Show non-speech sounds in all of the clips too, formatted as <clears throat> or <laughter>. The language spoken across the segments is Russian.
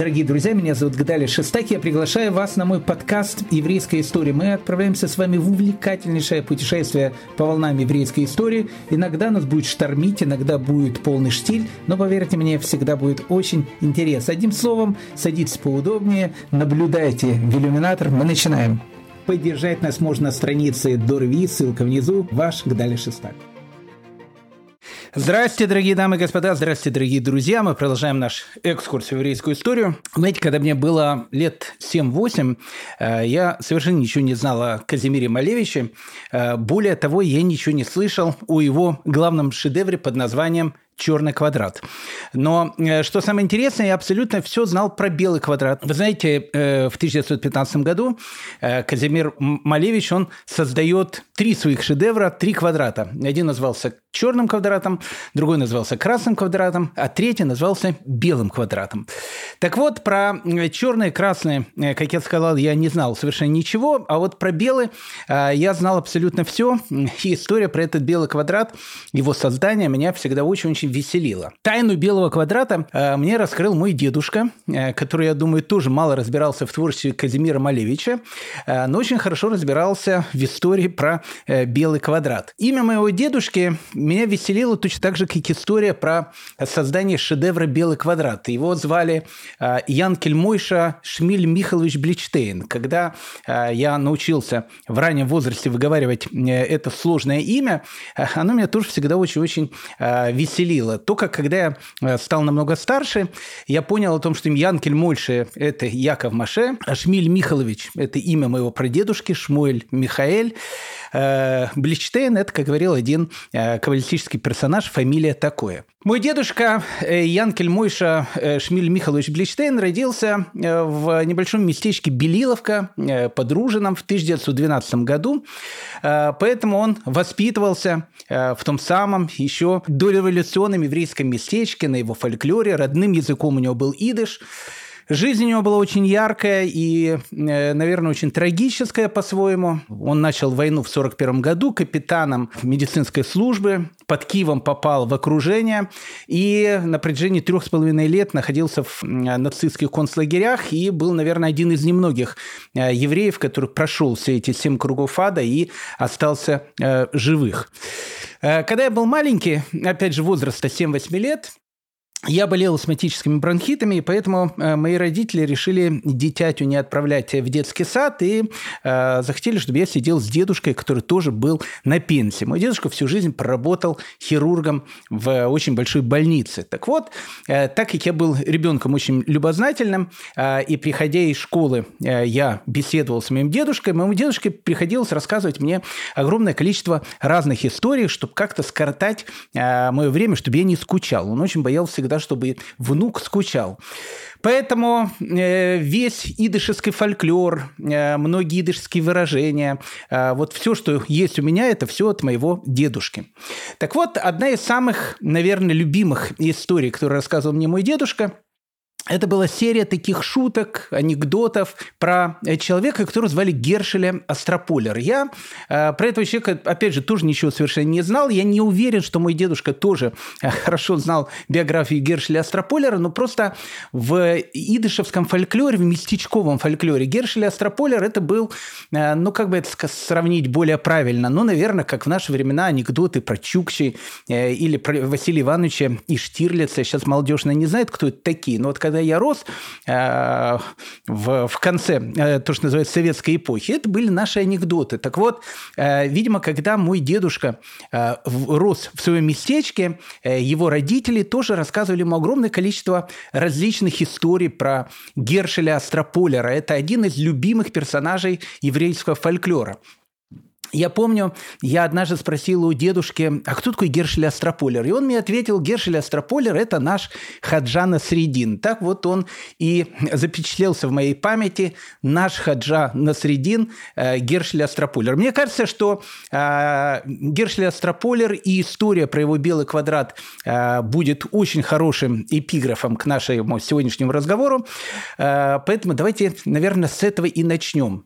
Дорогие друзья, меня зовут Гадали Шестак. Я приглашаю вас на мой подкаст «Еврейская история». Мы отправляемся с вами в увлекательнейшее путешествие по волнам еврейской истории. Иногда нас будет штормить, иногда будет полный штиль, но, поверьте мне, всегда будет очень интересно. Одним словом, садитесь поудобнее, наблюдайте в иллюминатор. Мы начинаем. Поддержать нас можно на странице Дорви, ссылка внизу. Ваш Гадали Шестак. Здравствуйте, дорогие дамы и господа, здравствуйте, дорогие друзья. Мы продолжаем наш экскурс в еврейскую историю. Знаете, когда мне было лет 7-8, э, я совершенно ничего не знал о Казимире Малевиче. Э, более того, я ничего не слышал о его главном шедевре под названием черный квадрат. Но э, что самое интересное, я абсолютно все знал про белый квадрат. Вы знаете, э, в 1915 году э, Казимир Малевич, он создает три своих шедевра, три квадрата. Один назывался черным квадратом, другой назывался красным квадратом, а третий назывался белым квадратом. Так вот, про черные красные, как я сказал, я не знал совершенно ничего, а вот про белый я знал абсолютно все. И история про этот белый квадрат, его создание меня всегда очень-очень веселило. Тайну белого квадрата э, мне раскрыл мой дедушка, э, который, я думаю, тоже мало разбирался в творчестве Казимира Малевича, э, но очень хорошо разбирался в истории про э, белый квадрат. Имя моего дедушки меня веселило точно так же, как история про создание шедевра «Белый квадрат». Его звали э, Ян Кельмойша Шмиль Михайлович Бличтейн. Когда э, я научился в раннем возрасте выговаривать э, это сложное имя, э, оно меня тоже всегда очень-очень э, веселило впечатлило. Только когда я э, стал намного старше, я понял о том, что Янкель Мольше – это Яков Маше, а Шмиль Михайлович – это имя моего прадедушки, Шмуэль Михаэль. Э, Бличтейн – это, как говорил один э, кавалистический персонаж, фамилия такое. Мой дедушка Янкель Мойша Шмиль Михайлович Бличтейн родился в небольшом местечке Белиловка под Ружином в 1912 году, поэтому он воспитывался в том самом еще дореволюционном еврейском местечке, на его фольклоре. Родным языком у него был идыш. Жизнь у него была очень яркая и, э, наверное, очень трагическая по-своему. Он начал войну в 1941 году капитаном медицинской службы, под Киевом попал в окружение и на протяжении трех с половиной лет находился в нацистских концлагерях и был, наверное, один из немногих э, евреев, который прошел все эти семь кругов ада и остался э, живых. Когда я был маленький, опять же, возраста 7-8 лет, я болел астматическими бронхитами, и поэтому э, мои родители решили дитятю не отправлять в детский сад и э, захотели, чтобы я сидел с дедушкой, который тоже был на пенсии. Мой дедушка всю жизнь проработал хирургом в очень большой больнице. Так вот, э, так как я был ребенком очень любознательным, э, и приходя из школы, э, я беседовал с моим дедушкой, моему дедушке приходилось рассказывать мне огромное количество разных историй, чтобы как-то скоротать э, мое время, чтобы я не скучал. Он очень боялся да, чтобы внук скучал. Поэтому э, весь идышский фольклор, э, многие идышские выражения, э, вот все, что есть у меня, это все от моего дедушки. Так вот, одна из самых, наверное, любимых историй, которую рассказывал мне мой дедушка – это была серия таких шуток, анекдотов про э, человека, которого звали Гершеля Астрополер. Я э, про этого человека, опять же, тоже ничего совершенно не знал. Я не уверен, что мой дедушка тоже э, хорошо знал биографию Гершеля Астрополера, но просто в идышевском фольклоре, в местечковом фольклоре Гершеля Астрополер это был, э, ну, как бы это сравнить более правильно, ну, наверное, как в наши времена анекдоты про Чукчи э, или про Василия Ивановича и Штирлица. Сейчас молодежь не знает, кто это такие, но вот когда я рос э, в, в конце, э, то, что называется, советской эпохи, это были наши анекдоты. Так вот, э, видимо, когда мой дедушка рос в своем местечке, его родители тоже рассказывали ему огромное количество различных историй про Гершеля Астрополера. Это один из любимых персонажей еврейского фольклора. Я помню, я однажды спросил у дедушки, а кто такой Гершель Астрополер? И он мне ответил, Гершель Астрополер – это наш Хаджа Насредин. Так вот он и запечатлелся в моей памяти, наш Хаджа Насредин э, Гершель Астрополер. Мне кажется, что э, Гершель Астрополер и история про его белый квадрат э, будет очень хорошим эпиграфом к нашему сегодняшнему разговору. Э, поэтому давайте, наверное, с этого и начнем.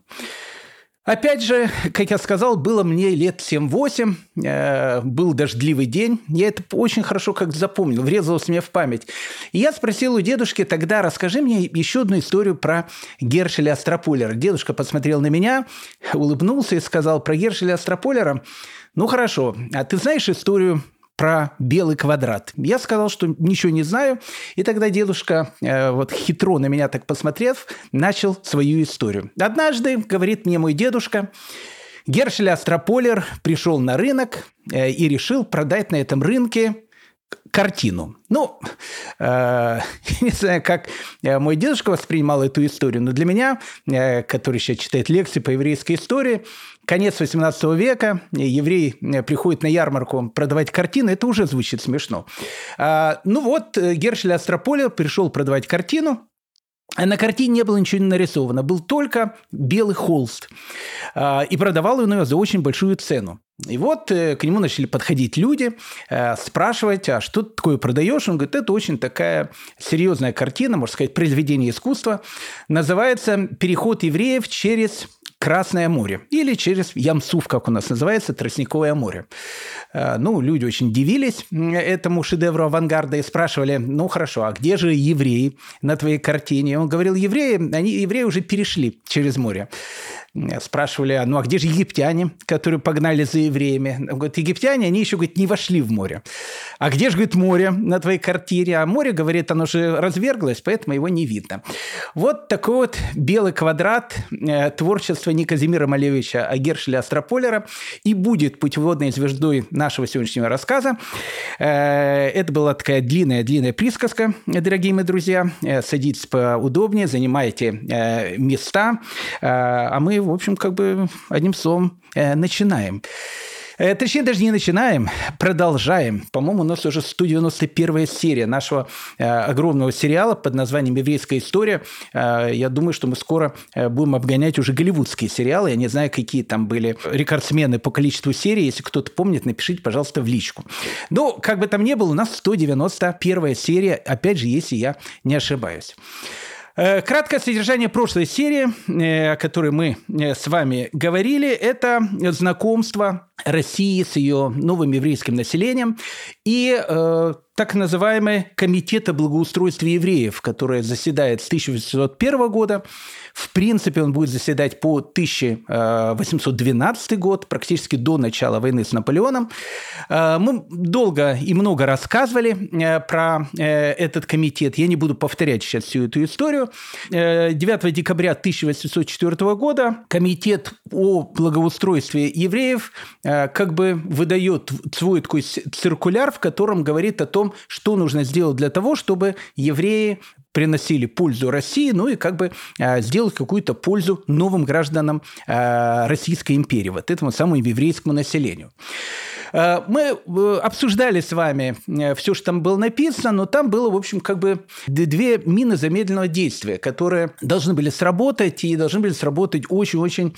Опять же, как я сказал, было мне лет 7-8, э, был дождливый день. Я это очень хорошо как запомнил, врезалось мне в память. И я спросил у дедушки тогда, расскажи мне еще одну историю про Гершеля Астрополера. Дедушка посмотрел на меня, улыбнулся и сказал про Гершеля Астрополера, ну хорошо, а ты знаешь историю про белый квадрат. Я сказал, что ничего не знаю, и тогда дедушка, э, вот хитро на меня так посмотрев, начал свою историю. Однажды, говорит мне мой дедушка, Гершель Астрополер пришел на рынок э, и решил продать на этом рынке картину. Ну, э, <laughs> не знаю, как э, мой дедушка воспринимал эту историю, но для меня, э, который сейчас читает лекции по еврейской истории, конец 18 века, еврей э, приходит на ярмарку продавать картины, это уже звучит смешно. А, ну вот, э, Гершель Астрополя пришел продавать картину, на картине не было ничего нарисовано, был только белый холст. А, и продавал он ее за очень большую цену. И вот э, к нему начали подходить люди, спрашивать, а что ты такое продаешь? Он говорит, это очень такая серьезная картина, можно сказать, произведение искусства. Называется «Переход евреев через Красное море или через Ямсуф, как у нас называется, Тростниковое море. Э, ну, люди очень дивились этому шедевру авангарда и спрашивали, ну хорошо, а где же евреи на твоей картине? Он говорил, евреи, они, евреи уже перешли через море. Спрашивали, «А, ну а где же египтяне, которые погнали за евреями? Он говорит, египтяне, они еще, говорит, не вошли в море. А где же, говорит, море на твоей картине? А море, говорит, оно же разверглось, поэтому его не видно. Вот такой вот белый квадрат э, творчества не Казимира Малевича, а Гершеля Астрополера и будет путеводной звездой нашего сегодняшнего рассказа. Э, это была такая длинная-длинная присказка, дорогие мои друзья. Э, садитесь поудобнее, занимайте места, а мы в общем, как бы одним словом э, начинаем. Э, точнее, даже не начинаем, продолжаем. По-моему, у нас уже 191 серия нашего э, огромного сериала под названием «Еврейская история». Э, я думаю, что мы скоро э, будем обгонять уже голливудские сериалы. Я не знаю, какие там были рекордсмены по количеству серий. Если кто-то помнит, напишите, пожалуйста, в личку. Но, как бы там ни было, у нас 191 серия, опять же, если я не ошибаюсь. Э, краткое содержание прошлой серии, э, о которой мы э, с вами говорили, это знакомство России с ее новым еврейским населением и э, так называемый Комитет о благоустройстве евреев, который заседает с 1801 года. В принципе, он будет заседать по 1812 год, практически до начала войны с Наполеоном. Э, мы долго и много рассказывали э, про этот комитет. Я не буду повторять сейчас всю эту историю. 9 декабря 1804 года Комитет о благоустройстве евреев Э, как бы выдает свой такой циркуляр, в котором говорит о том, что нужно сделать для того, чтобы евреи приносили пользу России, ну и как бы э, сделать какую-то пользу новым гражданам э, Российской империи, вот этому самому еврейскому населению. Э, мы э, обсуждали с вами э, все, что там было написано, но там было, в общем, как бы две мины замедленного действия, которые должны были сработать и должны были сработать очень-очень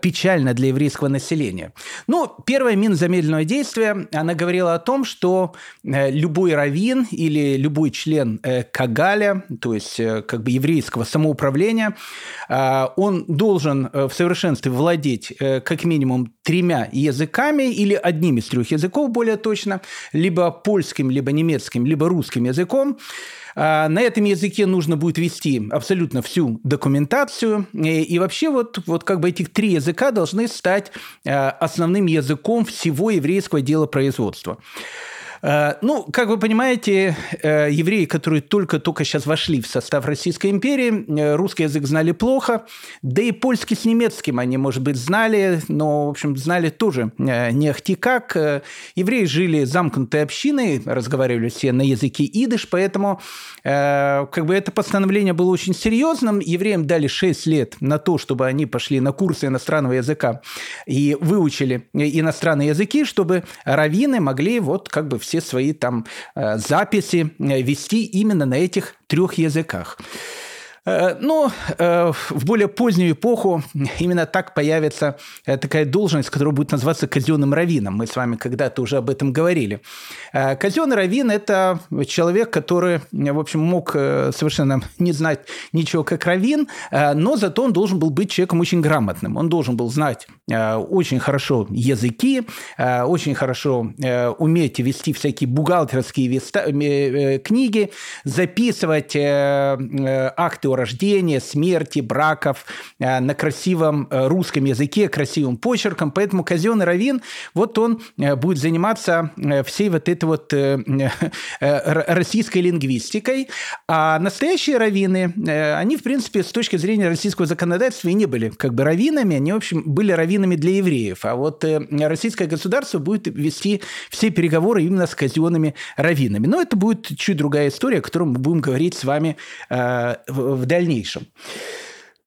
печально для еврейского населения. Ну, первая мина замедленного действия, она говорила о том, что любой раввин или любой член Кагаля, то есть как бы еврейского самоуправления, он должен в совершенстве владеть как минимум тремя языками или одним из трех языков, более точно, либо польским, либо немецким, либо русским языком. А, на этом языке нужно будет вести абсолютно всю документацию. И вообще вот, вот как бы эти три языка должны стать а, основным языком всего еврейского дела производства. Э, ну, как вы понимаете, э, евреи, которые только-только сейчас вошли в состав Российской империи, э, русский язык знали плохо, да и польский с немецким они, может быть, знали, но, в общем, знали тоже не ахти как. Евреи жили замкнутой общиной, разговаривали все на языке идыш, поэтому как бы это постановление было очень серьезным. Евреям дали 6 лет на то, чтобы они пошли на курсы иностранного языка и выучили иностранные языки, чтобы раввины могли вот как бы все свои там э, записи э, вести именно на этих трех языках. Э, но э, в более позднюю эпоху именно так появится э, такая должность, которая будет называться казенным раввином. Мы с вами когда-то уже об этом говорили. Казенный раввин – это человек, который, в общем, мог совершенно не знать ничего как раввин, но зато он должен был быть человеком очень грамотным. Он должен был знать очень хорошо языки, очень хорошо уметь вести всякие бухгалтерские книги, записывать акты рождения, смерти, браков э, на красивом э, русском языке, красивым почерком. Поэтому казенный раввин, вот он э, будет заниматься всей вот этой вот российской лингвистикой. А настоящие раввины, они, в принципе, с точки зрения российского законодательства и не были как бы раввинами, они, в общем, были раввинами для евреев. А вот российское государство будет вести все переговоры именно с казенными раввинами. Но это будет чуть другая история, о которой мы будем говорить с вами дальнейшем.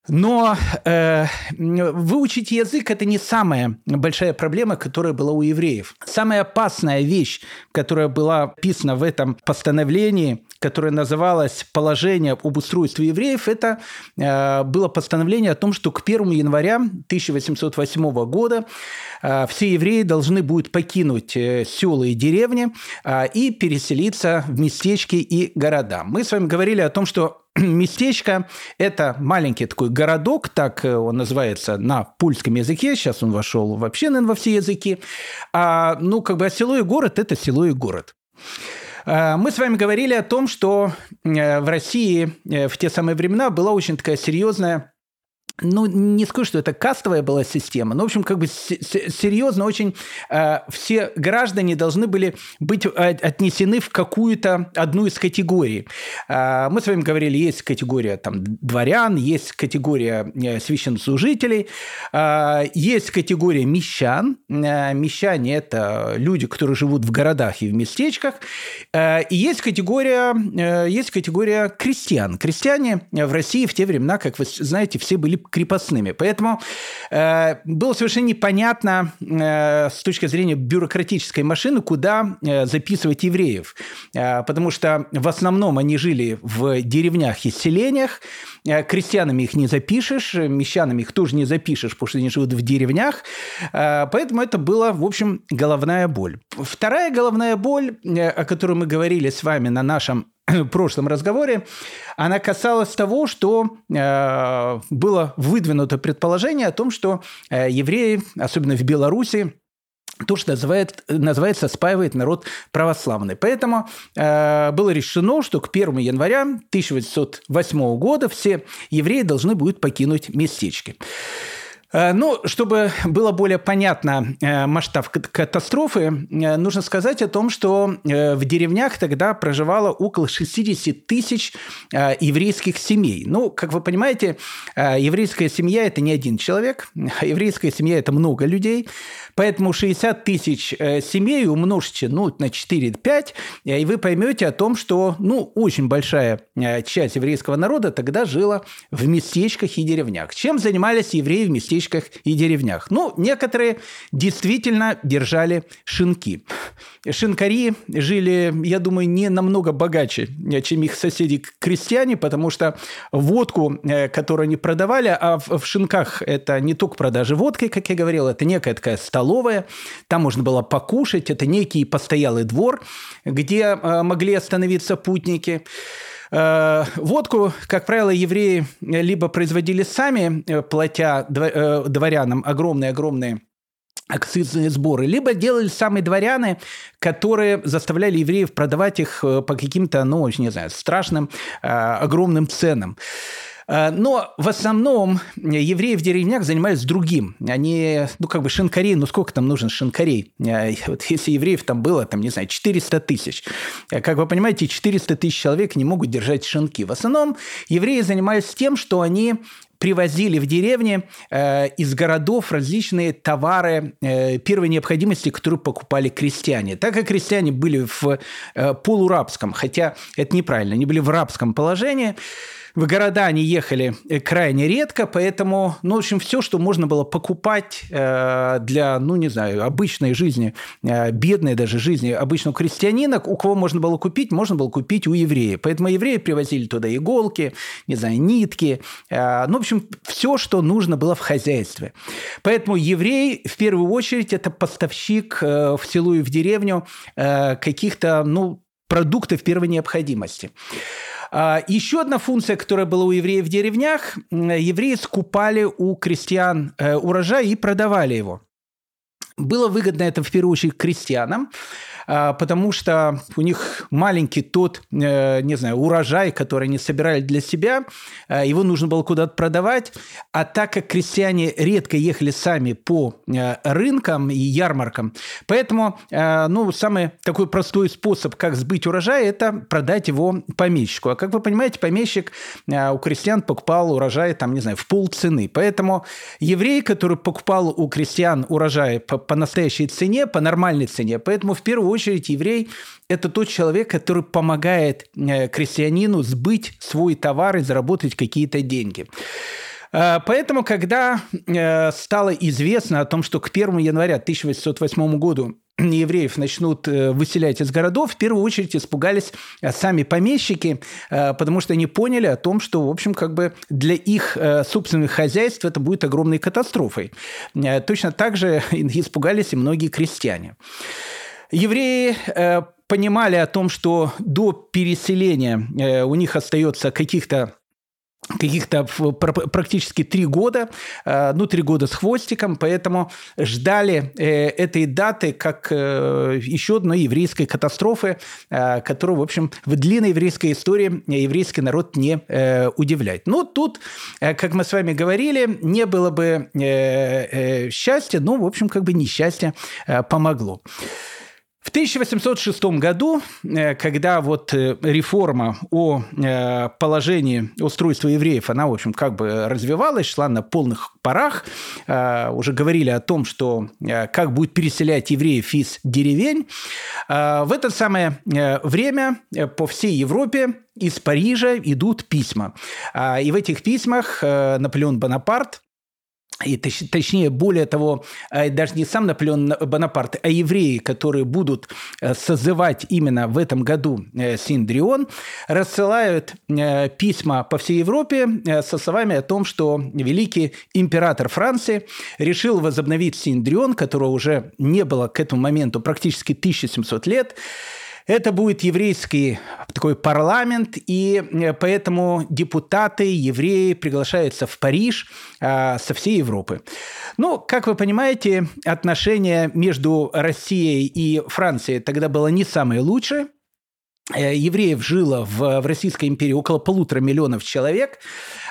Но э, выучить язык – это не самая большая проблема, которая была у евреев. Самая опасная вещь, которая была описана в этом постановлении, которое называлось «Положение об устройстве евреев», это э, было постановление о том, что к 1 января 1808 года э, все евреи должны будут покинуть э, села и деревни э, и переселиться в местечки и города. Мы с вами говорили о том, что <clears throat> местечко – это маленький такой городок, так э, он называется на польском языке, сейчас он вошел вообще, наверное, во все языки. А, ну, как бы а село и город – это село и город. А, мы с вами говорили о том, что э, в России э, в те самые времена была очень такая серьезная ну, не скажу, что это кастовая была система, но, в общем, как бы серьезно очень э, все граждане должны были быть отнесены в какую-то одну из категорий. Э, мы с вами говорили, есть категория там дворян, есть категория э, священнослужителей, э, есть категория мещан. Э, мещане – это люди, которые живут в городах и в местечках. Э, и есть категория, э, есть категория крестьян. Крестьяне в России в те времена, как вы знаете, все были крепостными. Поэтому э, было совершенно непонятно э, с точки зрения бюрократической машины, куда э, записывать евреев. Э, потому что в основном они жили в деревнях и селениях, э, крестьянами их не запишешь, мещанами их тоже не запишешь, потому что они живут в деревнях. Э, поэтому это была, в общем, головная боль. Вторая головная боль, э, о которой мы говорили с вами на нашем прошлом разговоре, она касалась того, что э, было выдвинуто предположение о том, что э, евреи, особенно в Беларуси, то, что называет, называется спаивает народ православный. Поэтому э, было решено, что к 1 января 1808 года все евреи должны будут покинуть местечки. Э, ну, чтобы было более понятно э, масштаб катастрофы, э, нужно сказать о том, что в деревнях тогда проживало около 60 тысяч еврейских семей. Ну, как вы понимаете, еврейская семья – это не один человек, а еврейская семья – это много людей. Поэтому 60 тысяч семей умножьте ну, на 4-5, э, и вы поймете о том, что ну, очень большая часть еврейского народа тогда жила в местечках и деревнях. Чем занимались евреи в местечках и деревнях? Ну, некоторые действительно держали шинки. Шинкари жили, я думаю, не намного богаче, чем их соседи-крестьяне, потому что водку, которую они продавали, а в шинках это не только продажи водки, как я говорил, это некая такая столовая, столовая, там можно было покушать, это некий постоялый двор, где э, могли остановиться путники. Э, водку, как правило, евреи либо производили сами, э, платя дворянам огромные-огромные акцизные сборы, либо делали самые дворяне, которые заставляли евреев продавать их по каким-то, ну, не знаю, страшным, огромным ценам. Э, но в основном евреи в деревнях занимались другим. Они, ну, как бы шинкарей, ну, сколько там нужно шинкарей? Э, вот если евреев там было, там, не знаю, 400 тысяч. Э, как вы понимаете, 400 тысяч человек не могут держать шинки. В основном евреи занимались тем, что они привозили в деревни э, из городов различные товары э, первой необходимости, которые покупали крестьяне. Так как крестьяне были в э, полурабском, хотя это неправильно, они были в рабском положении, в города они ехали крайне редко, поэтому, ну, в общем, все, что можно было покупать э, для, ну, не знаю, обычной жизни, э, бедной даже жизни обычного крестьянина, у кого можно было купить, можно было купить у евреев. Поэтому евреи привозили туда иголки, не знаю, нитки, э, ну, в общем, все, что нужно было в хозяйстве. Поэтому еврей, в первую очередь, это поставщик э, в селу и в деревню э, каких-то, ну, продуктов первой необходимости. А, еще одна функция, которая была у евреев в деревнях, евреи скупали у крестьян э, урожай и продавали его. Было выгодно это в первую очередь крестьянам, потому что у них маленький тот, э, не знаю, урожай, который они собирали для себя, а, его нужно было куда-то продавать, а так как крестьяне редко ехали сами по э, рынкам и ярмаркам, поэтому, э, ну, самый такой простой способ, как сбыть урожай, это продать его помещику. А как вы понимаете, помещик у крестьян покупал урожай, там, не знаю, в полцены. Поэтому еврей, который покупал у крестьян урожай по, по настоящей цене, по нормальной цене, поэтому в первую очередь еврей – это тот человек, который помогает э, крестьянину сбыть свой товар и заработать какие-то деньги. Э, поэтому, когда э, стало известно о том, что к 1 января 1808 году евреев начнут выселять из городов, в первую очередь испугались сами помещики, потому что они поняли о том, что, в общем, как бы для их собственных хозяйств это будет огромной катастрофой. Точно так же <laughs> испугались и многие крестьяне. Евреи э, понимали о том, что до переселения э, у них остается каких-то каких-то практически три года, э, ну, три года с хвостиком, поэтому ждали этой даты как еще одной еврейской катастрофы, которую, в общем, в длинной еврейской истории еврейский народ не удивляет. Но тут, как мы с вами говорили, не было бы счастья, но, в общем, как бы несчастье помогло. В 1806 году, э, когда вот э, реформа о э, положении устройства евреев, она, в общем, как бы развивалась, шла на полных парах, уже говорили о том, что как будет переселять евреев из деревень, в это самое время по всей Европе из Парижа идут письма. И в этих письмах Наполеон Бонапарт и точ, точнее, более того, э, даже не сам Наполеон Бонапарт, а евреи, которые будут э, созывать именно в этом году э, Синдрион, рассылают письма по всей Европе со словами о том, что великий император Франции решил возобновить Синдрион, которого уже не было к этому моменту практически 1700 лет, это будет еврейский такой парламент, и э, поэтому депутаты, евреи приглашаются в Париж а, со всей Европы. Ну, как вы понимаете, отношения между Россией и Францией тогда было не самое лучшее. Э, евреев жило в, в Российской империи около полутора миллионов человек.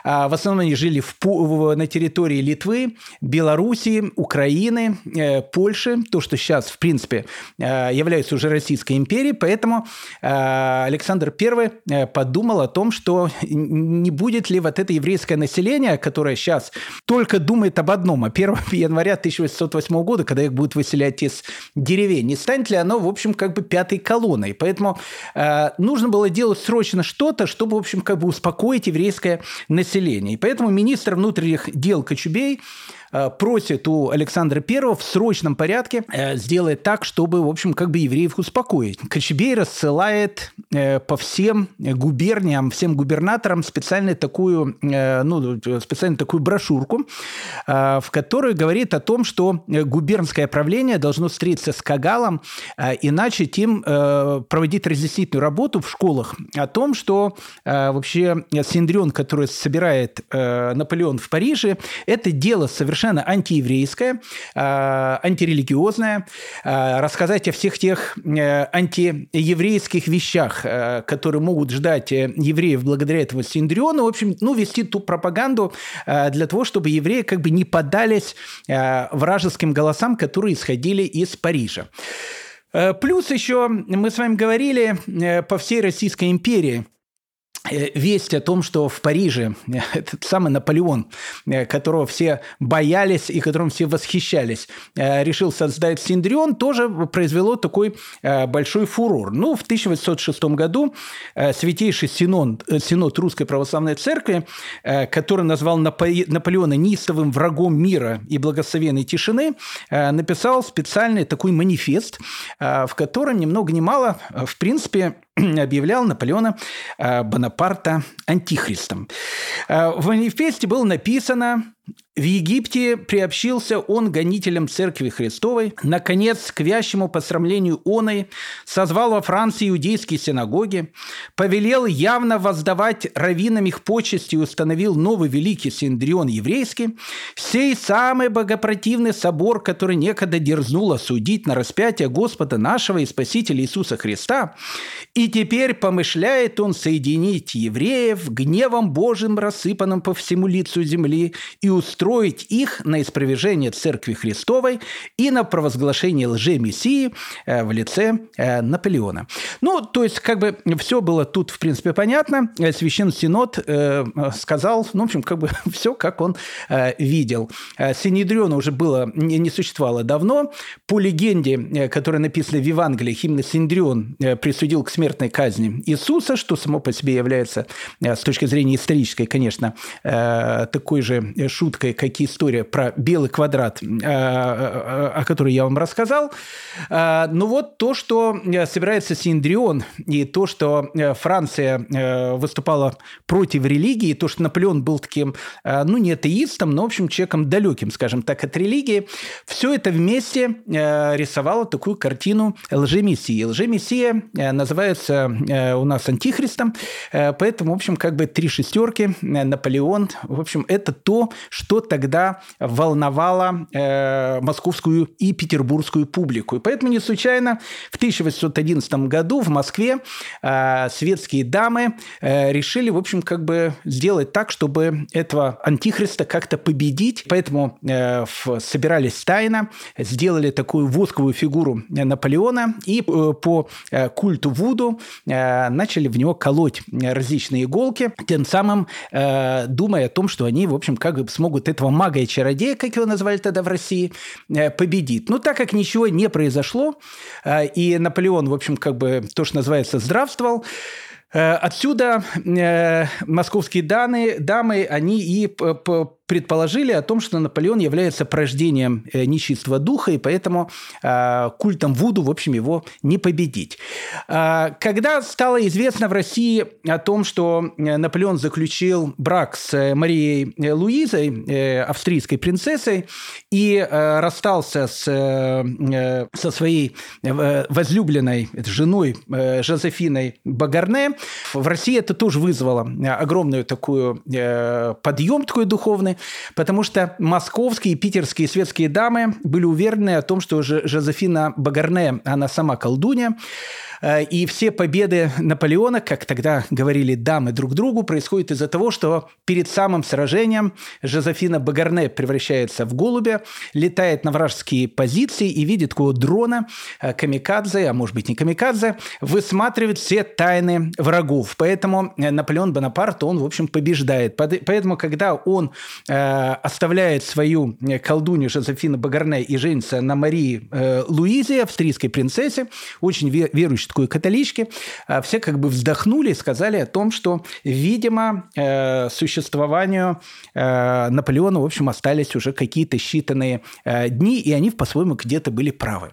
А, в основном они жили в, на территории Литвы, Белоруссии, Украины, э, Польши, то, что сейчас, в принципе, э, является уже Российской империей. Поэтому э, Александр I подумал о том, что не будет ли вот это еврейское население, которое сейчас только думает об одном, о 1 <laughs> января 1808 года, когда их будут выселять из деревень, не станет ли оно, в общем, как бы пятой колонной. Поэтому нужно было делать срочно что-то, чтобы, в общем, как бы успокоить еврейское население населения. И поэтому министр внутренних дел Кочубей просит у Александра I в срочном порядке э, сделать так, чтобы, в общем, как бы евреев успокоить. Кочубей рассылает э, по всем губерниям, всем губернаторам специально такую, ну, специально такую брошюрку, в которой говорит о том, что губернское правление должно встретиться с Кагалом и начать им проводить разъяснительную работу в школах о том, что вообще Синдрион, который собирает Наполеон в Париже, это дело совершенно совершенно антиеврейская, а, антирелигиозная, а, рассказать о всех тех э, антиеврейских вещах, э, которые могут ждать э, евреев благодаря этому Синдриону, в общем, ну, вести ту пропаганду для того, чтобы евреи как бы не поддались вражеским голосам, которые исходили из Парижа. Плюс еще мы с вами говорили по всей Российской империи весть о том, что в Париже э, этот самый Наполеон, э, которого все боялись и которым все восхищались, решил создать Синдрион, тоже произвело такой большой фурор. Ну, в 1806 году Святейший Синод, Синод Русской Православной Церкви, который назвал Наполеона неистовым врагом мира и благословенной тишины, написал специальный такой манифест, в котором ни много ни мало, в принципе, <clears throat> объявлял Наполеона э, Бонапарта антихристом. Э, в манифесте было написано в Египте приобщился он гонителям Церкви Христовой. Наконец, к вящему посрамлению оной созвал во Франции иудейские синагоги, повелел явно воздавать раввинам их почести и установил новый великий синдрион еврейский, сей самый богопротивный собор, который некогда дерзнул осудить на распятие Господа нашего и Спасителя Иисуса Христа, и теперь помышляет он соединить евреев гневом Божьим, рассыпанным по всему лицу земли, и устроить их на испровержение Церкви Христовой и на провозглашение лже-мессии э, в лице э, Наполеона. Ну, то есть, как бы все было тут, в принципе, понятно. Э, Священный Синод сказал, ну, в общем, как бы <laughs> все, как он видел. Синедриона уже было, не существовало давно. По легенде, которая написана в Евангелии, именно Синдрион присудил к смертной казни Иисуса, что само по себе является, с точки зрения исторической, конечно, такой же шуткой, как история про белый квадрат, э, э, о которой я вам рассказал. Э, Но ну вот то, что собирается Синдрион, и то, что Франция выступала против религии, то, что Наполеон был таким, ну, не атеистом, но, в общем, человеком далеким, скажем так, от религии, все это вместе рисовало такую картину лжемессии. Лжемессия называется у нас антихристом, поэтому, в общем, как бы три шестерки, Наполеон, в общем, это то, что тогда волновало э, московскую и петербургскую публику. И поэтому не случайно в 1811 году в Москве э, светские дамы э, решили, в общем, как бы сделать так, чтобы этого антихриста как-то победить. Поэтому э, в, собирались тайно, сделали такую восковую фигуру Наполеона и э, по э, культу Вуду э, начали в него колоть различные иголки, тем самым э, думая о том, что они, в общем, как бы смогут этого мага и чародея, как его назвали тогда в России, э, победить. Но так как ничего не произошло, э, и Наполеон, в общем, как бы то, что называется, здравствовал, э, Отсюда московские данные, дамы, они и предположили о том, что Наполеон является порождением э, нечистого духа, и поэтому э, культом Вуду, в общем, его не победить. Э, когда стало известно в России о том, что Наполеон заключил брак с Марией Луизой, австрийской принцессой, и расстался с, со своей возлюбленной женой Жозефиной Багарне, в России это тоже вызвало огромную такую подъем такой духовный, потому что московские и питерские светские дамы были уверены о том, что Жозефина Багарне, она сама колдунья, Э, и все победы Наполеона, как тогда говорили дамы друг другу, происходят из-за того, что перед самым сражением Жозефина Багарне превращается в голубя, летает на вражеские позиции и видит такого дрона э, камикадзе, а может быть не камикадзе, высматривает все тайны врагов. Поэтому э, Наполеон Бонапарт, он, в общем, побеждает. Поэтому, когда он оставляет свою колдунью Жозефину Багарне и женится на Марии Луизе, австрийской принцессе, очень верующей такой католички, а, все как бы вздохнули и сказали о том, что, видимо, э, существованию э, Наполеона, в общем, остались уже какие-то считанные э, дни, и они по-своему где-то были правы.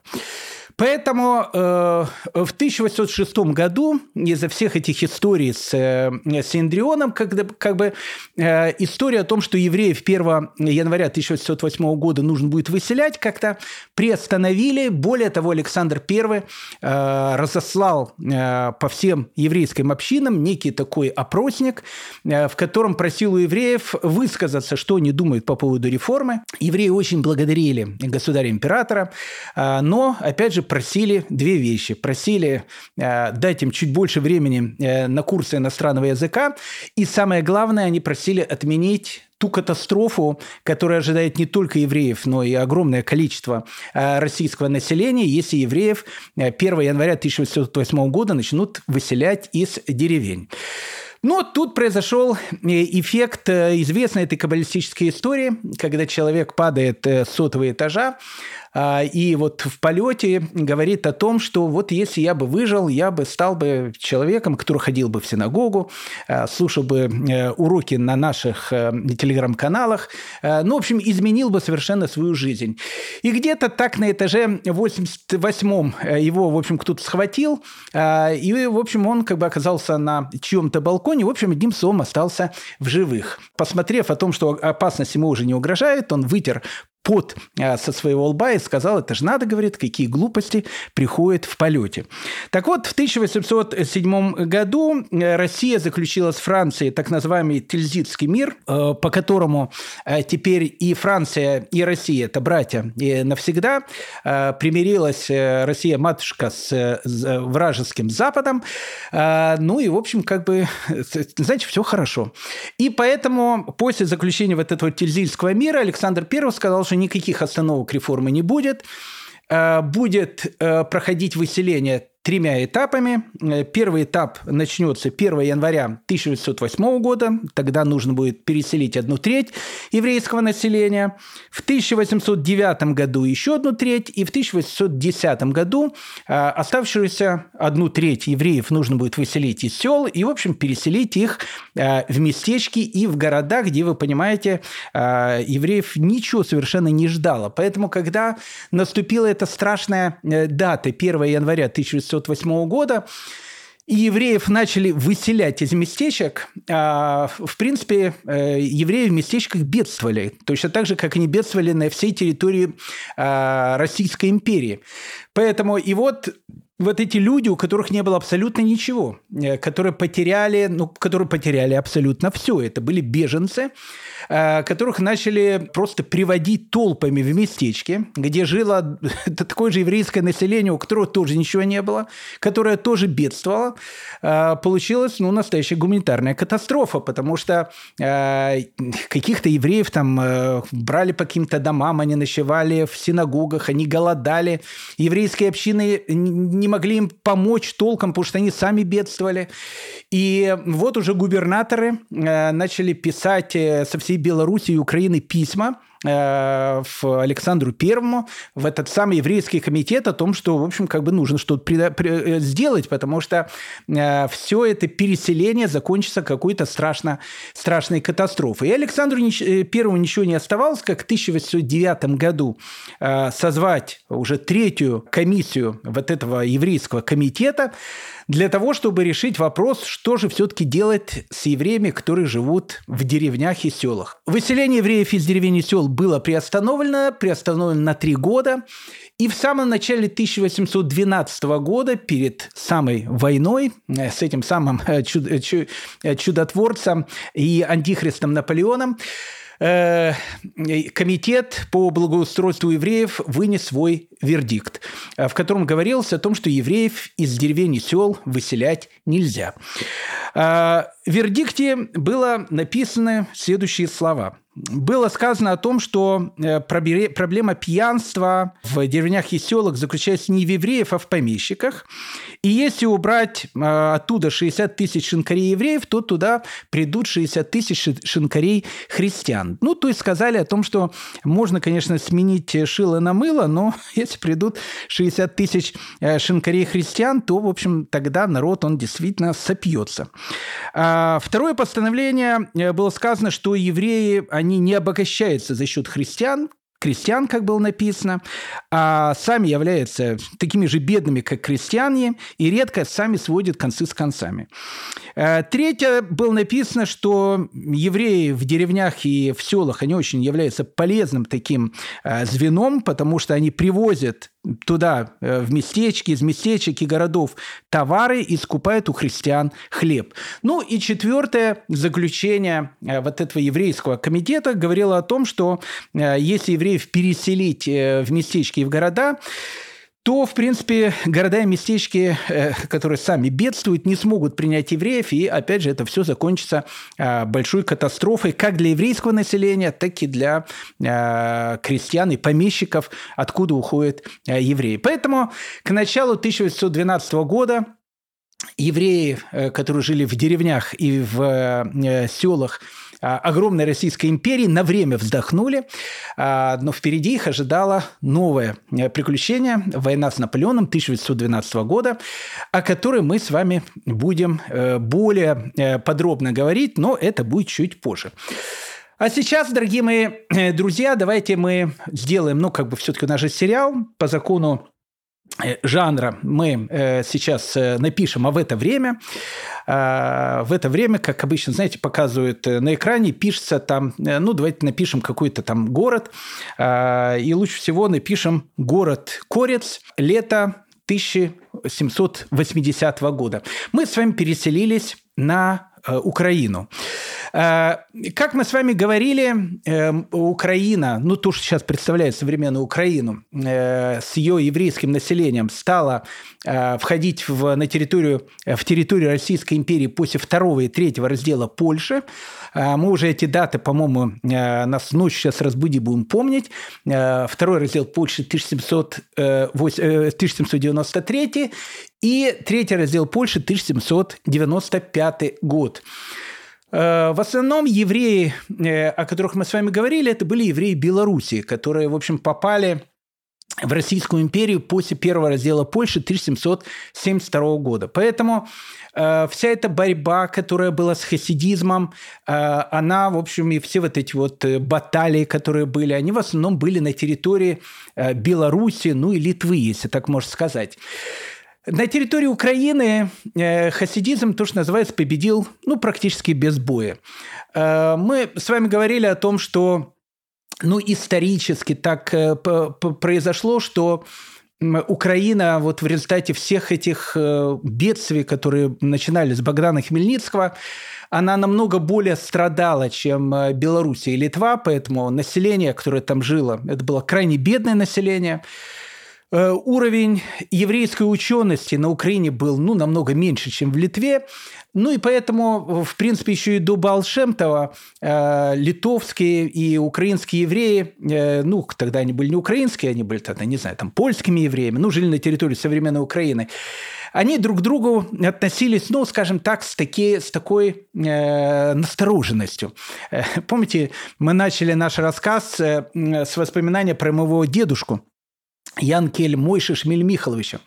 Поэтому э, в 1806 году из-за всех этих историй с, э, с Индрионом, когда, как бы э, история о том, что евреев 1 января 1808 года нужно будет выселять, как-то приостановили. Более того, Александр I э, разослал э, по всем еврейским общинам некий такой опросник, э, в котором просил у евреев высказаться, что они думают по поводу реформы. Евреи очень благодарили государя-императора, э, но, опять же, просили две вещи. Просили э, дать им чуть больше времени э, на курсы иностранного языка. И самое главное, они просили отменить ту катастрофу, которая ожидает не только евреев, но и огромное количество э, российского населения, если евреев 1 января 1808 года начнут выселять из деревень. Но тут произошел эффект известной этой каббалистической истории, когда человек падает с сотого этажа, и вот в полете говорит о том, что вот если я бы выжил, я бы стал бы человеком, который ходил бы в синагогу, а, слушал бы э, уроки на наших э, телеграм-каналах, а, ну, в общем, изменил бы совершенно свою жизнь. И где-то так на этаже 88-м э, его, в общем, кто-то схватил, и, в общем, он как бы оказался на чьем-то балконе, в общем, одним словом остался в живых. Посмотрев о том, что опасность ему уже не угрожает, он вытер пот а, со своего лба и сказал, это же надо, говорит, какие глупости приходят в полете. Так вот, в 1807 году э, Россия заключила с Францией так называемый Тильзитский мир, э, по которому э, теперь и Франция, и Россия – это братья и навсегда. Примирилась Россия-матушка с вражеским Западом. Ну и, в общем, как бы, <laughs> знаете, все хорошо. И поэтому после заключения вот этого Тильзитского мира Александр I сказал, что никаких остановок реформы не будет. Э, будет э, проходить выселение тремя этапами. Э, первый этап начнется 1 января 1908 года, тогда нужно будет переселить одну треть еврейского населения. В 1809 году еще одну треть, и в 1810 году э, оставшуюся одну треть евреев нужно будет выселить из сел и, в общем, переселить их э, в местечки и в города, где, вы понимаете, евреев ничего совершенно не ждало. Поэтому, когда наступила эта страшная дата 1 января 1908 1908 года, и евреев начали выселять из местечек. А, в принципе, э, евреи в местечках бедствовали, точно так же, как они бедствовали на всей территории а, Российской империи. Поэтому и вот вот эти люди, у которых не было абсолютно ничего, э, которые потеряли, ну, которые потеряли абсолютно все. Это были беженцы, э, которых начали просто приводить толпами в местечки, где жило <laughs> такое же еврейское население, у которого тоже ничего не было, которое тоже бедствовало. Э, получилась, ну, настоящая гуманитарная катастрофа, потому что каких-то евреев там брали по каким-то домам, они ночевали в синагогах, они голодали. Еврейские общины не не могли им помочь толком, потому что они сами бедствовали. И вот уже губернаторы э, начали писать э, со всей Белоруссии и Украины письма в Александру Первому в этот самый еврейский комитет о том, что, в общем, как бы нужно что-то э, сделать, потому что э, все это переселение закончится какой-то страшно, страшной катастрофой. И Александру Первому ничего не оставалось, как в 1809 году созвать уже третью комиссию вот этого еврейского комитета, для того, чтобы решить вопрос, что же все-таки делать с евреями, которые живут в деревнях и селах. Выселение евреев из деревень и сел было приостановлено, приостановлено на три года. И в самом начале 1812 года, перед самой войной, э, с этим самым э, э, чудотворцем и антихристом Наполеоном, комитет по благоустройству евреев вынес свой вердикт, э, в котором говорилось о том, что евреев из деревень и сел выселять нельзя. Э, в вердикте было написаны следующие слова – было сказано о том, что э, проблема пьянства в деревнях и селах заключается не в евреев, а в помещиках. И если убрать э, оттуда 60 тысяч шинкарей евреев, то туда придут 60 тысяч шинкарей христиан. Ну, то есть сказали о том, что можно, конечно, сменить шило на мыло, но <laughs> если придут 60 тысяч э, шинкарей христиан, то, в общем, тогда народ, он действительно сопьется. А второе постановление было сказано, что евреи, они они не обогащаются за счет христиан, крестьян, как было написано, а сами являются такими же бедными, как крестьяне, и редко сами сводят концы с концами. Э, третье было написано, что евреи в деревнях и в селах, они очень являются полезным таким э, звеном, потому что они привозят туда, э, в местечки, из местечек и городов товары и скупают у христиан хлеб. Ну и четвертое заключение вот этого еврейского комитета говорило о том, что если евреев переселить в местечки и в города, то, в принципе, города и местечки, э, которые сами бедствуют, не смогут принять евреев, и, опять же, это все закончится а, большой катастрофой как для еврейского населения, так и для а, крестьян и помещиков, откуда уходят а, евреи. Поэтому к началу 1812 года евреи, которые жили в деревнях и в селах, а, огромной Российской империи на время вздохнули, а, но впереди их ожидало новое э, приключение – война с Наполеоном 1812 года, о которой мы с вами будем э, более э, подробно говорить, но это будет чуть позже. А сейчас, дорогие мои друзья, давайте мы сделаем, ну, как бы все-таки у нас сериал по закону жанра мы э, сейчас э, напишем, а в это время, в это время, как обычно, знаете, показывают на экране, пишется там, ну, давайте напишем какой-то там город, и лучше всего напишем город Корец, лето 1780 года. Мы с вами переселились на Украину. Э, как мы с вами говорили, э, Украина, ну то, что сейчас представляет современную Украину, э, с ее еврейским населением стала входить в, на территорию, в территорию Российской империи после второго и третьего раздела Польши. Мы уже эти даты, по-моему, нас ночью сейчас разбуди, будем помнить. Второй раздел Польши 1700, 1793 и третий раздел Польши 1795 год. Э, в основном евреи, э, о которых мы с вами говорили, это были евреи Белоруссии, которые, в общем, попали в Российскую империю после первого раздела Польши 1772 года. Поэтому э, вся эта борьба, которая была с хасидизмом, э, она, в общем, и все вот эти вот э, баталии, которые были, они в основном были на территории э, Беларуси, ну и Литвы, если так можно сказать. На территории Украины э, хасидизм, то, что называется, победил ну, практически без боя. Э, мы с вами говорили о том, что ну, исторически так э, произошло, что Украина вот в результате всех этих бедствий, которые начинали с Богдана Хмельницкого, она намного более страдала, чем Белоруссия и Литва, поэтому население, которое там жило, это было крайне бедное население – уровень еврейской учености на Украине был ну, намного меньше, чем в Литве. Ну и поэтому, в принципе, еще и до Балшемтова э, литовские и украинские евреи, э, ну, тогда они были не украинские, они были тогда, не знаю, там, польскими евреями, ну, жили на территории современной Украины, они друг к другу относились, ну, скажем так, с, таки, с такой э, настороженностью. Э, помните, мы начали наш рассказ э, с воспоминания про моего дедушку, Ян Кель Мойши Шмель Михайловича.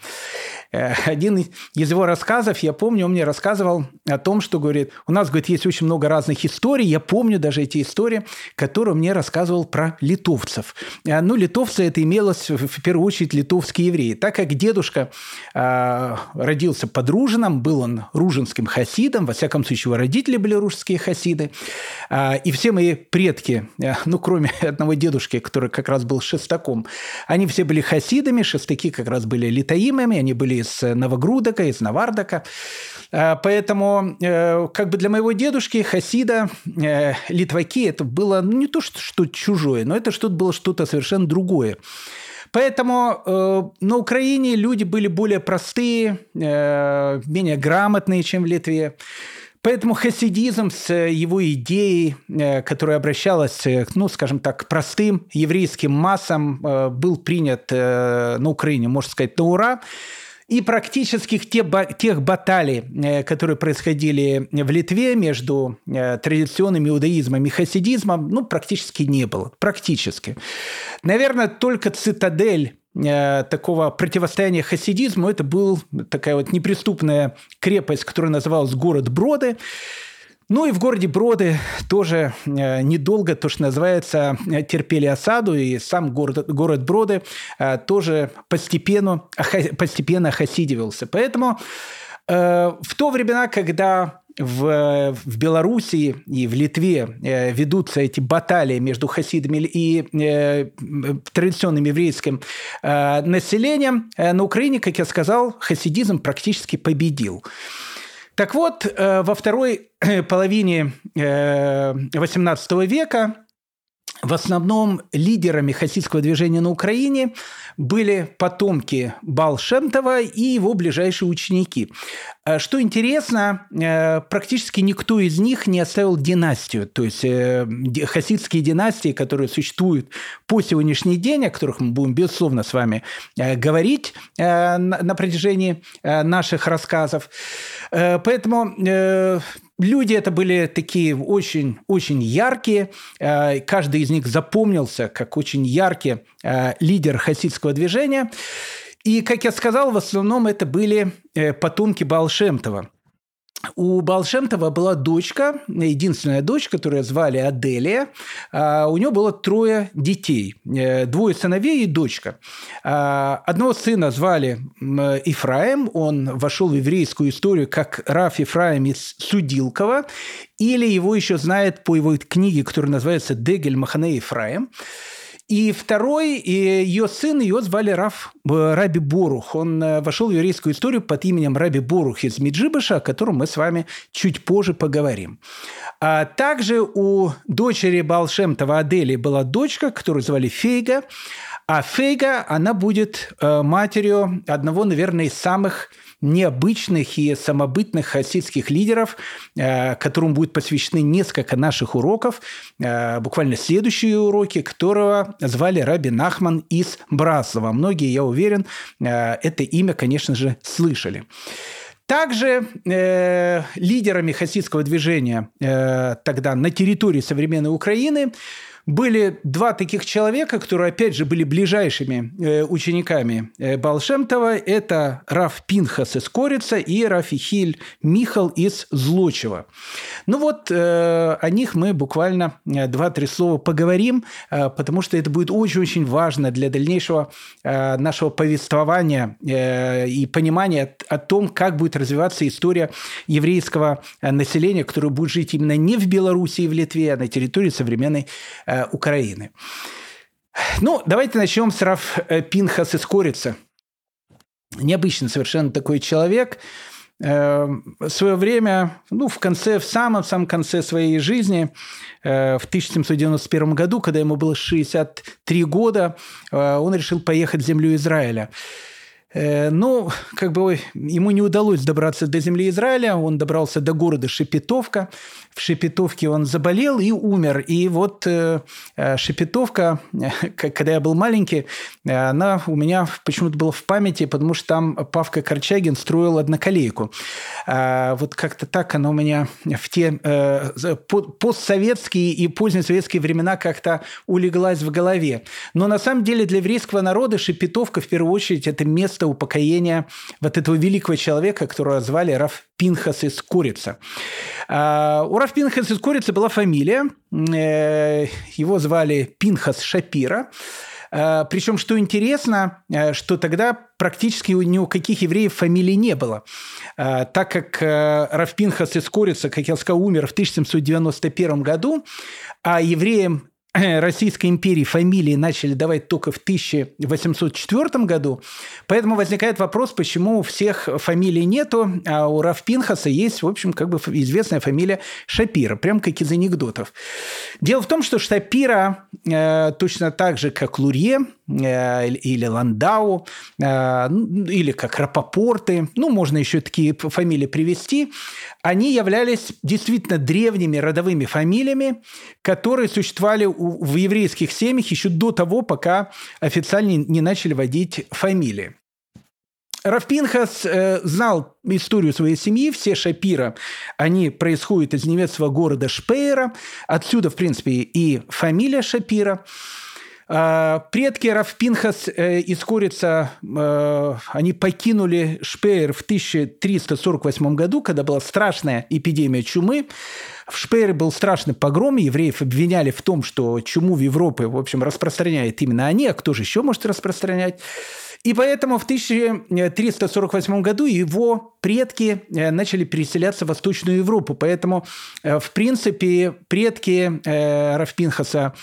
Э, один из его рассказов, я помню, он мне рассказывал о том, что, говорит, у нас, говорит, есть очень много разных историй, я помню даже эти истории, которые мне рассказывал про литовцев. Э, ну, литовцы это имелось в первую очередь литовские евреи. Так как дедушка э, родился под Ружином, был он ружинским хасидом, во всяком случае, его родители были ружские хасиды, э, и все мои предки, э, ну, кроме <laughs> одного дедушки, который как раз был шестаком, они все были хасидами, шестаки как раз были литаимами, они были из Новогрудока, из Навардака. Э, поэтому э, как бы для моего дедушки Хасида э, литваки это было ну, не то, что, что чужое, но это что-то было что-то совершенно другое. Поэтому э, на Украине люди были более простые, э, менее грамотные, чем в Литве. Поэтому хасидизм с его идеей, которая обращалась, ну, скажем так, к простым еврейским массам, был принят на Украине, можно сказать, на ура и практически тех, тех баталий, э, которые происходили в Литве между э, традиционным иудаизмом и хасидизмом, ну, практически не было. Практически. Наверное, только цитадель э, такого противостояния хасидизму, это был такая вот неприступная крепость, которая называлась город Броды, ну и в городе Броды тоже э, недолго, то, что называется, терпели осаду, и сам город, город Броды э, тоже постепенно, постепенно хасидивался. Поэтому э, в то времена, когда в, в Белоруссии и в Литве э, ведутся эти баталии между хасидами и э, традиционным еврейским э, населением, э, на Украине, как я сказал, хасидизм практически победил. Так вот, э, во второй половине XVIII э, века в основном лидерами хасидского движения на Украине были потомки Балшемтова и его ближайшие ученики. А что интересно, э, практически никто из них не оставил династию. То есть э, хасидские династии, которые существуют по сегодняшний день, о которых мы будем, безусловно, с вами э, говорить на протяжении наших рассказов. Поэтому Люди это были такие очень-очень яркие. Э, каждый из них запомнился как очень яркий э, лидер хасидского движения. И, как я сказал, в основном это были э, потомки Балшемтова. У Балшемтова была дочка, единственная дочь, которую звали Аделия. А, у нее было трое детей, э, двое сыновей и дочка. А, одного сына звали Ифраим, он вошел в еврейскую историю как Раф Ифраим из Судилкова, или его еще знают по его книге, которая называется «Дегель Махане Ифраим». И второй, ее сын, ее звали Раф, э, Раби Борух. Он э, вошел в еврейскую историю под именем Раби Борух из Меджибыша, о котором мы с вами чуть позже поговорим. А также у дочери Балшемтова Адели была дочка, которую звали Фейга. А Фейга, она будет э, матерью одного, наверное, из самых необычных и самобытных хасидских лидеров, э, которым будет посвящены несколько наших уроков, э, буквально следующие уроки, которого звали Раби Нахман из Браслова. Многие, я уверен, это имя, конечно же, слышали. Также э, лидерами хасидского движения э, тогда на территории современной Украины были два таких человека, которые, опять же, были ближайшими э, учениками э, Балшемтова. Это Раф Пинхас из Корица и Рафихиль Михал из Злочева. Ну вот э, о них мы буквально два-три слова поговорим, потому что это будет очень-очень важно для дальнейшего нашего повествования и понимания о том, как будет развиваться история еврейского населения, которое будет жить именно не в Беларуси и в Литве, а на территории современной Э, Украины. Ну, давайте начнем с Раф э, Пинхас из Корица. Необычный совершенно такой человек. Э, в свое время, ну, в конце, в самом-самом конце своей жизни, в 1791 году, когда ему было 63 года, он решил поехать в землю Израиля. Ну, как бы ему не удалось добраться до земли Израиля, он добрался до города Шепетовка, в Шепетовке он заболел и умер. И вот э, э Шепетовка, <laughs> когда я был маленький, она у меня почему-то была в памяти, потому что там Павка Корчагин строил одноколейку. А вот как-то так она у меня в те э, постсоветские и позднесоветские времена как-то улеглась в голове. Но на самом деле для еврейского народа Шепетовка в первую очередь это место упокоения вот этого великого человека, которого звали Раф Пинхас из Курица. А, у Раф Пинхас из Курицы была фамилия. Э, его звали Пинхас Шапира. А, Причем, что интересно, э, что тогда практически ни у каких евреев фамилий не было. А, так как э, Рафпинхас из Корица, как я сказал, умер в 1791 году, а евреям <clears throat> Российской империи фамилии начали давать только в 1804 году. Поэтому возникает вопрос, почему у всех фамилий нету, а у Рафпинхаса есть, в общем, как бы известная фамилия Шапира, прям как из анекдотов. Дело в том, что Шапира э, точно так же, как Лурье, или Ландау, э, ну, или как Рапопорты, ну, можно еще такие фамилии привести, они являлись действительно древними родовыми фамилиями, которые существовали в еврейских семьях еще до того, пока официально не начали вводить фамилии. Рафпинхас э, знал историю своей семьи, все Шапира, они происходят из немецкого города Шпейера, отсюда, в принципе, и фамилия Шапира – предки Рафпинхас э, из Корица, э, они покинули Шпеер в 1348 году, когда была страшная эпидемия чумы. В Шпеере был страшный погром, евреев обвиняли в том, что чуму в Европе, в общем, распространяет именно они, а кто же еще может распространять? И поэтому в 1348 году его предки начали переселяться в Восточную Европу. Поэтому, в принципе, предки Рафпинхаса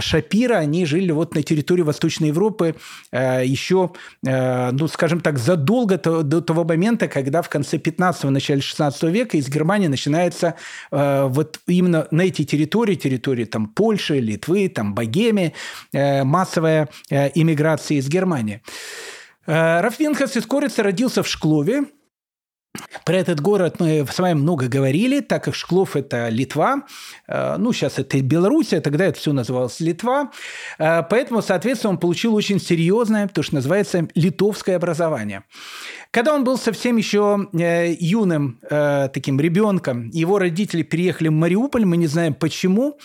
Шапира, они жили вот на территории Восточной Европы еще, ну, скажем так, задолго до того момента, когда в конце 15-го, начале 16 века из Германии начинается вот именно на эти территории, территории там Польши, Литвы, там Богемии, массовая иммиграция из Германии. Рафпинхас из Корица родился в Шклове, про этот город мы с вами много говорили, так как Шклов – это Литва, э, ну, сейчас это Белоруссия, тогда это все называлось Литва, э, поэтому, соответственно, он получил очень серьезное, то, что называется, литовское образование. Когда он был совсем еще э, юным таким ребенком, его родители переехали в Мариуполь, мы не знаем почему.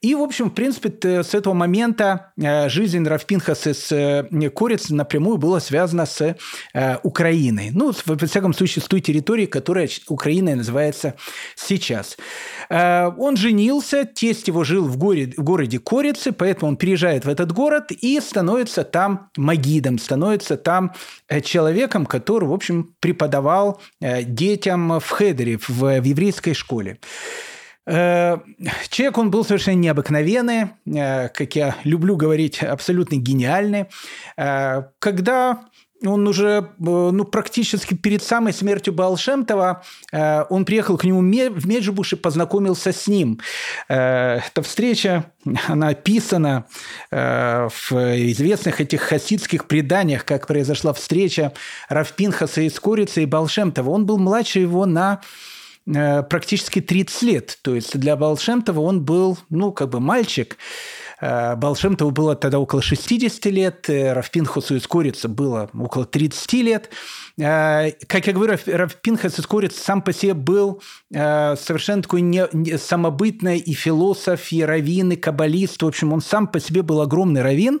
И, в общем, в принципе, с этого момента жизнь Равпинхаса с Корец напрямую была связана с Украиной. Ну, во всяком случае, с территорией, которая Украиной называется сейчас. Э, он женился, тесть его жил в, горе, в городе Корицы, поэтому он переезжает в этот город и становится там магидом, становится там э, человеком, который в общем, преподавал э, детям в Хедере, в, в еврейской школе. Человек, он был совершенно необыкновенный, как я люблю говорить, абсолютно гениальный. Когда он уже э, ну, практически перед самой смертью Балшемтова, э, он приехал к нему в Меджибуш и познакомился с ним. Э, эта встреча, она описана в известных этих хасидских преданиях, как произошла встреча Равпинхаса из Корицы и Балшемтова. Он был младше его на практически 30 лет. То есть для Балшемтова он был, ну, как бы мальчик, Балшемтову было тогда около 60 лет, э, Равпинхасу из Корица было около 30 лет. Э, как я говорю, Равпинхас из Корица сам по себе был совершенно такой не, не, самобытный и философ, и раввин, и каббалист. В общем, он сам по себе был огромный раввин.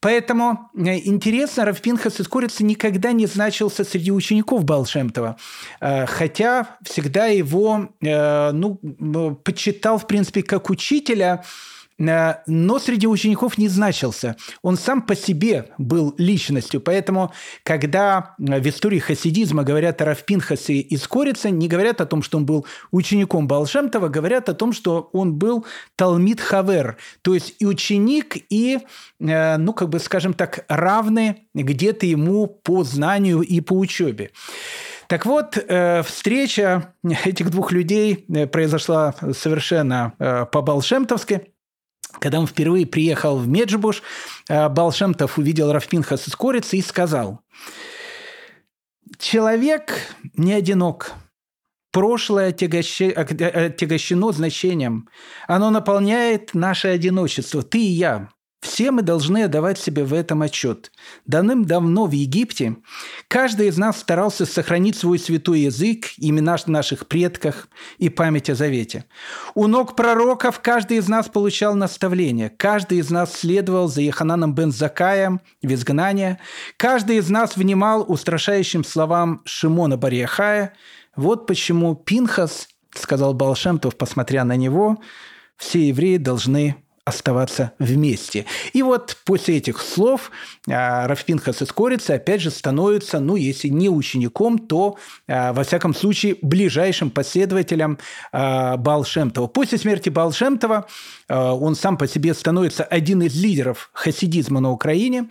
Поэтому интересно, Равпинхас из Корицы никогда не значился среди учеников Балшемтова, хотя всегда его ну, почитал, в принципе, как учителя, Э, но среди учеников не значился. Он сам по себе был личностью. Поэтому, когда э, в истории хасидизма говорят о Равпинхасе из Корицы, не говорят о том, что он был учеником Балшемтова, говорят о том, что он был Талмит Хавер, то есть и ученик, и, э, ну, как бы, скажем так, равный где-то ему по знанию и по учебе. Так вот, встреча этих двух людей произошла совершенно по-балшемтовски – когда он впервые приехал в Меджибуш, э, Балшемтов увидел Рафпинхас из Корицы и сказал, «Человек не одинок. Прошлое отягощено значением. Оно наполняет наше одиночество. Ты и я. Все мы должны отдавать себе в этом отчет. Давным-давно в Египте каждый из нас старался сохранить свой святой язык, имена наших предков и память о завете. У ног пророков каждый из нас получал наставление. Каждый из нас следовал за Ехананом бен Закаем в изгнание. Каждый из нас внимал устрашающим словам Шимона Барьяхая. Вот почему Пинхас, сказал Балшемтов, посмотря на него, все евреи должны оставаться вместе. И вот после этих слов а, Рафпинхас из Корицы опять же становится, ну, если не учеником, то, а, во всяком случае, ближайшим последователем а, Балшемтова. После смерти Балшемтова он сам по себе становится один из лидеров хасидизма на Украине,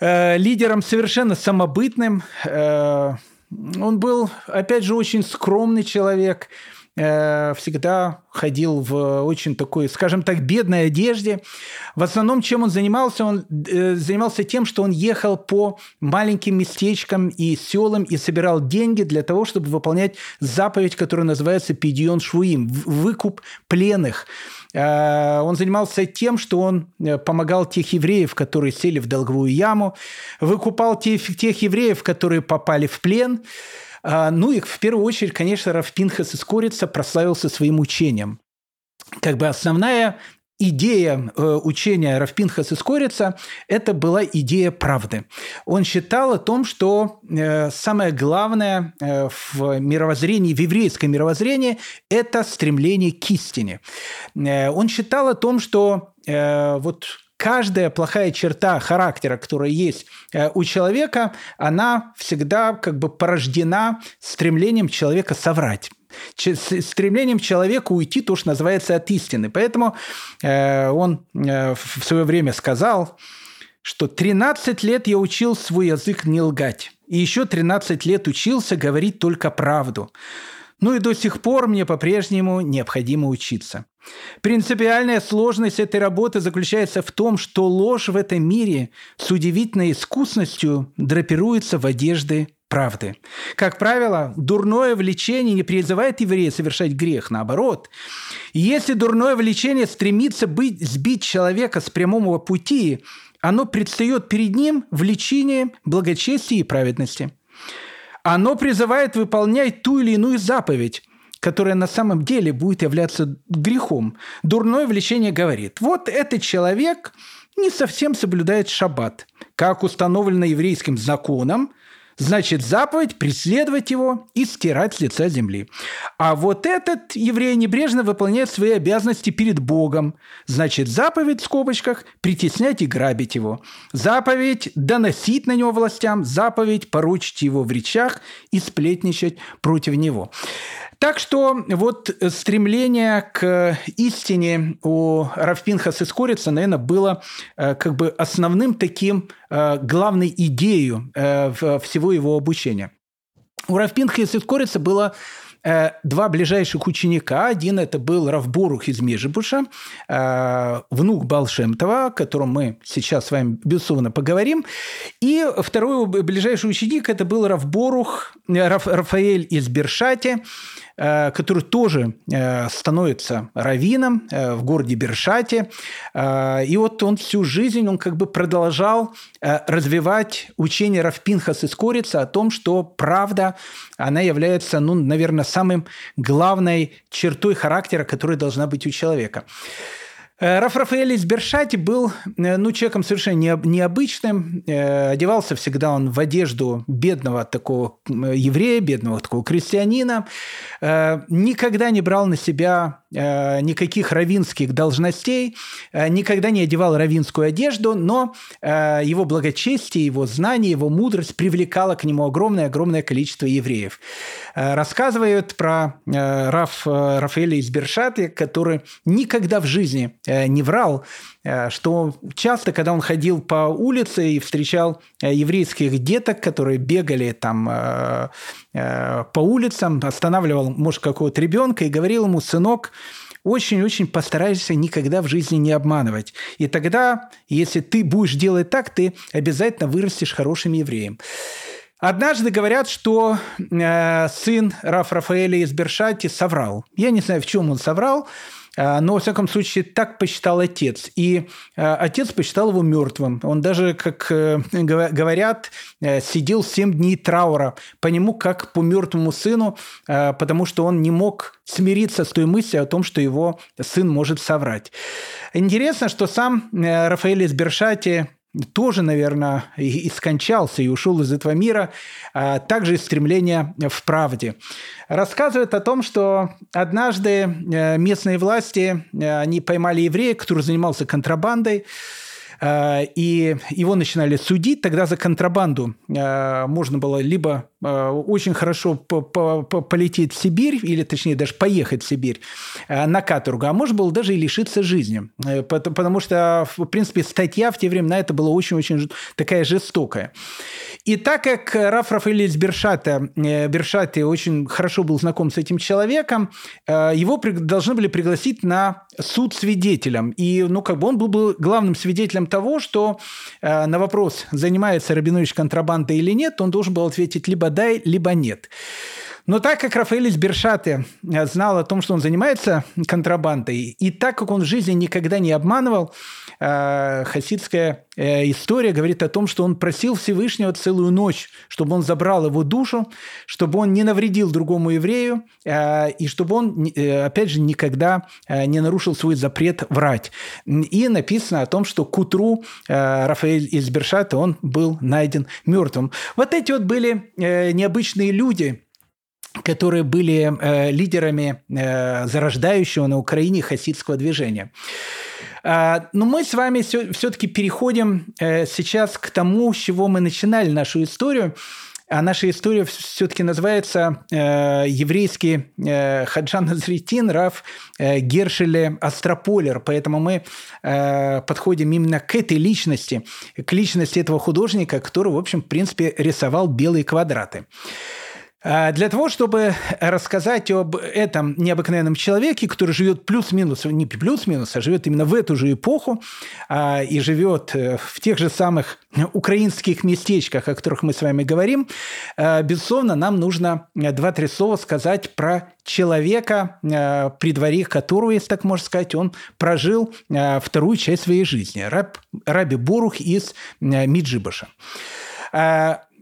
лидером совершенно самобытным. Он был, опять же, очень скромный человек – Э, всегда ходил в очень такой, скажем так, бедной одежде. В основном, чем он занимался? Он э, занимался тем, что он ехал по маленьким местечкам и селам и собирал деньги для того, чтобы выполнять заповедь, которая называется «Пидион Швуим» – выкуп пленных. Э, он занимался тем, что он помогал тех евреев, которые сели в долговую яму, выкупал тех, тех евреев, которые попали в плен – ну и в первую очередь, конечно, Рафпинхас из Корица прославился своим учением. Как бы основная идея э, учения Равпинхас из Корица – это была идея правды. Он считал о том, что э, самое главное э, в мировоззрении, в еврейском мировоззрении – это стремление к истине. Он считал о том, что вот каждая плохая черта характера, которая есть у человека, она всегда как бы порождена стремлением человека соврать стремлением человека уйти, то, что называется, от истины. Поэтому э, он э, в свое время сказал, что 13 лет я учил свой язык не лгать, и еще 13 лет учился говорить только правду. Ну и до сих пор мне по-прежнему необходимо учиться. Принципиальная сложность этой работы заключается в том, что ложь в этом мире с удивительной искусностью драпируется в одежды правды. Как правило, дурное влечение не призывает еврея совершать грех, наоборот. Если дурное влечение стремится быть, сбить человека с прямого пути, оно предстает перед ним в лечении благочестия и праведности. Оно призывает выполнять ту или иную заповедь, которая на самом деле будет являться грехом. Дурное влечение говорит, вот этот человек не совсем соблюдает шаббат, как установлено еврейским законом – Значит, заповедь преследовать его и стирать с лица земли. А вот этот еврей небрежно выполняет свои обязанности перед Богом. Значит, заповедь в скобочках – притеснять и грабить его. Заповедь – доносить на него властям. Заповедь – поручить его в речах и сплетничать против него. Так что вот стремление к истине у Равпинхаса Скорица, наверное, было э, как бы основным таким э, главной идеей э, всего его обучения. У Равпинхаса Скорица было Э, два ближайших ученика. Один это был Равборух из Межибуша, э, внук Балшемтова, о котором мы сейчас с вами, безусловно, поговорим. И второй ближайший ученик это был Равборух, э, Рафаэль из Бершати, который тоже становится раввином в городе Бершате. И вот он всю жизнь он как бы продолжал развивать учение Равпинхас из Корица о том, что правда, она является, ну, наверное, самым главной чертой характера, которая должна быть у человека. Э, Раф Рафаэль Бершати был э, ну, человеком совершенно необычным. Э, одевался всегда он в одежду бедного такого еврея, бедного такого крестьянина. Никогда не брал на себя никаких равинских должностей, никогда не одевал равинскую одежду, но его благочестие, его знание, его мудрость привлекало к нему огромное-огромное количество евреев. Рассказывают про Раф, Рафаэля из Бершати, который никогда в жизни Э, не врал, э, что часто, когда он ходил по улице и встречал э, еврейских деток, которые бегали там по улицам, останавливал, может, какого-то ребенка и говорил ему, сынок, очень-очень постарайся никогда в жизни не обманывать. И тогда, если ты будешь делать так, ты обязательно вырастешь хорошим евреем. Однажды говорят, что э, сын Раф Рафаэля из Бершати соврал. Я не знаю, в чем он соврал, но, во всяком случае, так посчитал отец. И а, отец посчитал его мертвым. Он даже, как э, говорят, э, сидел семь дней траура по нему, как по мертвому сыну, а, потому что он не мог смириться с той мыслью о том, что его сын может соврать. Интересно, что сам э, Рафаэль из Бершати тоже, наверное, и, скончался, и ушел из этого мира, а также из стремления в правде. Рассказывает о том, что однажды э, местные власти, э, они поймали еврея, который занимался контрабандой, Э, и его начинали судить, тогда за контрабанду можно было либо очень хорошо полететь в Сибирь, или точнее даже поехать в Сибирь на каторгу, а можно было даже и лишиться жизни, потому что, в принципе, статья в те времена это была очень-очень такая жестокая. И так как Раф Рафаэль Бершата, Бершати очень хорошо был знаком с этим человеком, его должны были пригласить на суд свидетелем. И, ну, как бы он был главным свидетелем того, что э, на вопрос, занимается Рабинович контрабандой или нет, он должен был ответить либо да, либо нет. Но так как Рафаэль из Бершаты э, знал о том, что он занимается контрабандой, и так как он в жизни никогда не обманывал, хасидская э, история говорит о том, что он просил Всевышнего целую ночь, чтобы он забрал его душу, чтобы он не навредил другому еврею, и чтобы он, опять же, никогда не нарушил свой запрет врать. И написано о том, что к утру Рафаэль из Бершата, он был найден мертвым. Вот эти вот были необычные люди, которые были э, лидерами э, зарождающего на Украине хасидского движения. Но мы с вами все-таки переходим сейчас к тому, с чего мы начинали нашу историю. А наша история все-таки называется э, еврейский э, Хаджан Назритин Раф э, Гершеле Астрополер. Поэтому мы э, подходим именно к этой личности, к личности этого художника, который, в общем, в принципе, рисовал белые квадраты. А, для того, чтобы рассказать об этом необыкновенном человеке, который живет плюс-минус, не плюс-минус, а живет именно в эту же эпоху а, и живет э, в тех же самых украинских местечках, о которых мы с вами говорим, а, безусловно, нам нужно два-три слова сказать про человека, при дворе которого, если так можно сказать, он прожил вторую часть своей жизни. Раб, Раби Борух из Миджибаша.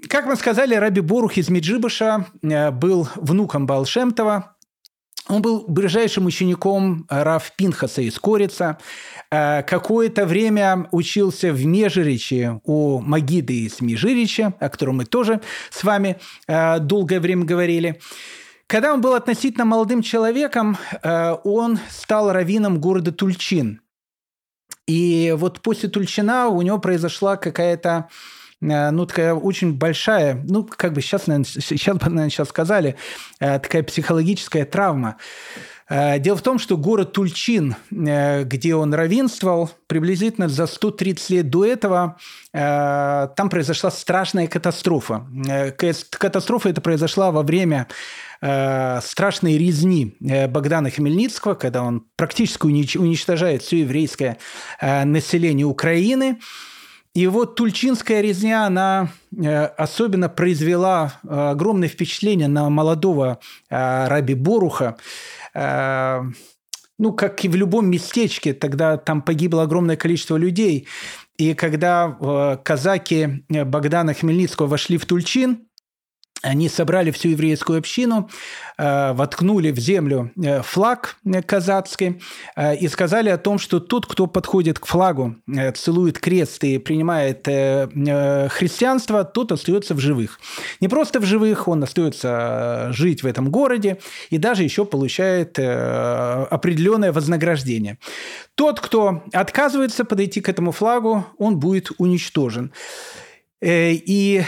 Как мы сказали, Раби Борух из Меджибыша э, был внуком Балшемтова. Он был ближайшим учеником Рав Пинхаса из Корица. Э, какое-то время учился в Межириче у Магиды из Межирича, о котором мы тоже с вами э, долгое время говорили. Когда он был относительно молодым человеком, он стал раввином города Тульчин. И вот после Тульчина у него произошла какая-то ну, такая очень большая, ну, как бы сейчас, наверное, сейчас наверное, сейчас сказали, э, такая психологическая травма. Э, дело в том, что город Тульчин, где он равенствовал, приблизительно за 130 лет до этого там произошла страшная катастрофа. Катастрофа эта произошла во время страшной резни Богдана Хмельницкого, когда он практически уничтожает все еврейское население Украины – и вот Тульчинская резня, она э, особенно произвела э, огромное впечатление на молодого э, Раби Боруха. Ну, как и в любом местечке, тогда там погибло огромное количество людей. И когда казаки Богдана Хмельницкого вошли в Тульчин, они собрали всю еврейскую общину, э, воткнули в землю э, флаг казацкий э, и сказали о том, что тот, кто подходит к флагу, целует крест и принимает христианство, тот остается в живых. Не просто в живых, он остается жить в этом городе и даже еще получает определенное вознаграждение. Тот, кто отказывается подойти к этому флагу, он будет уничтожен. И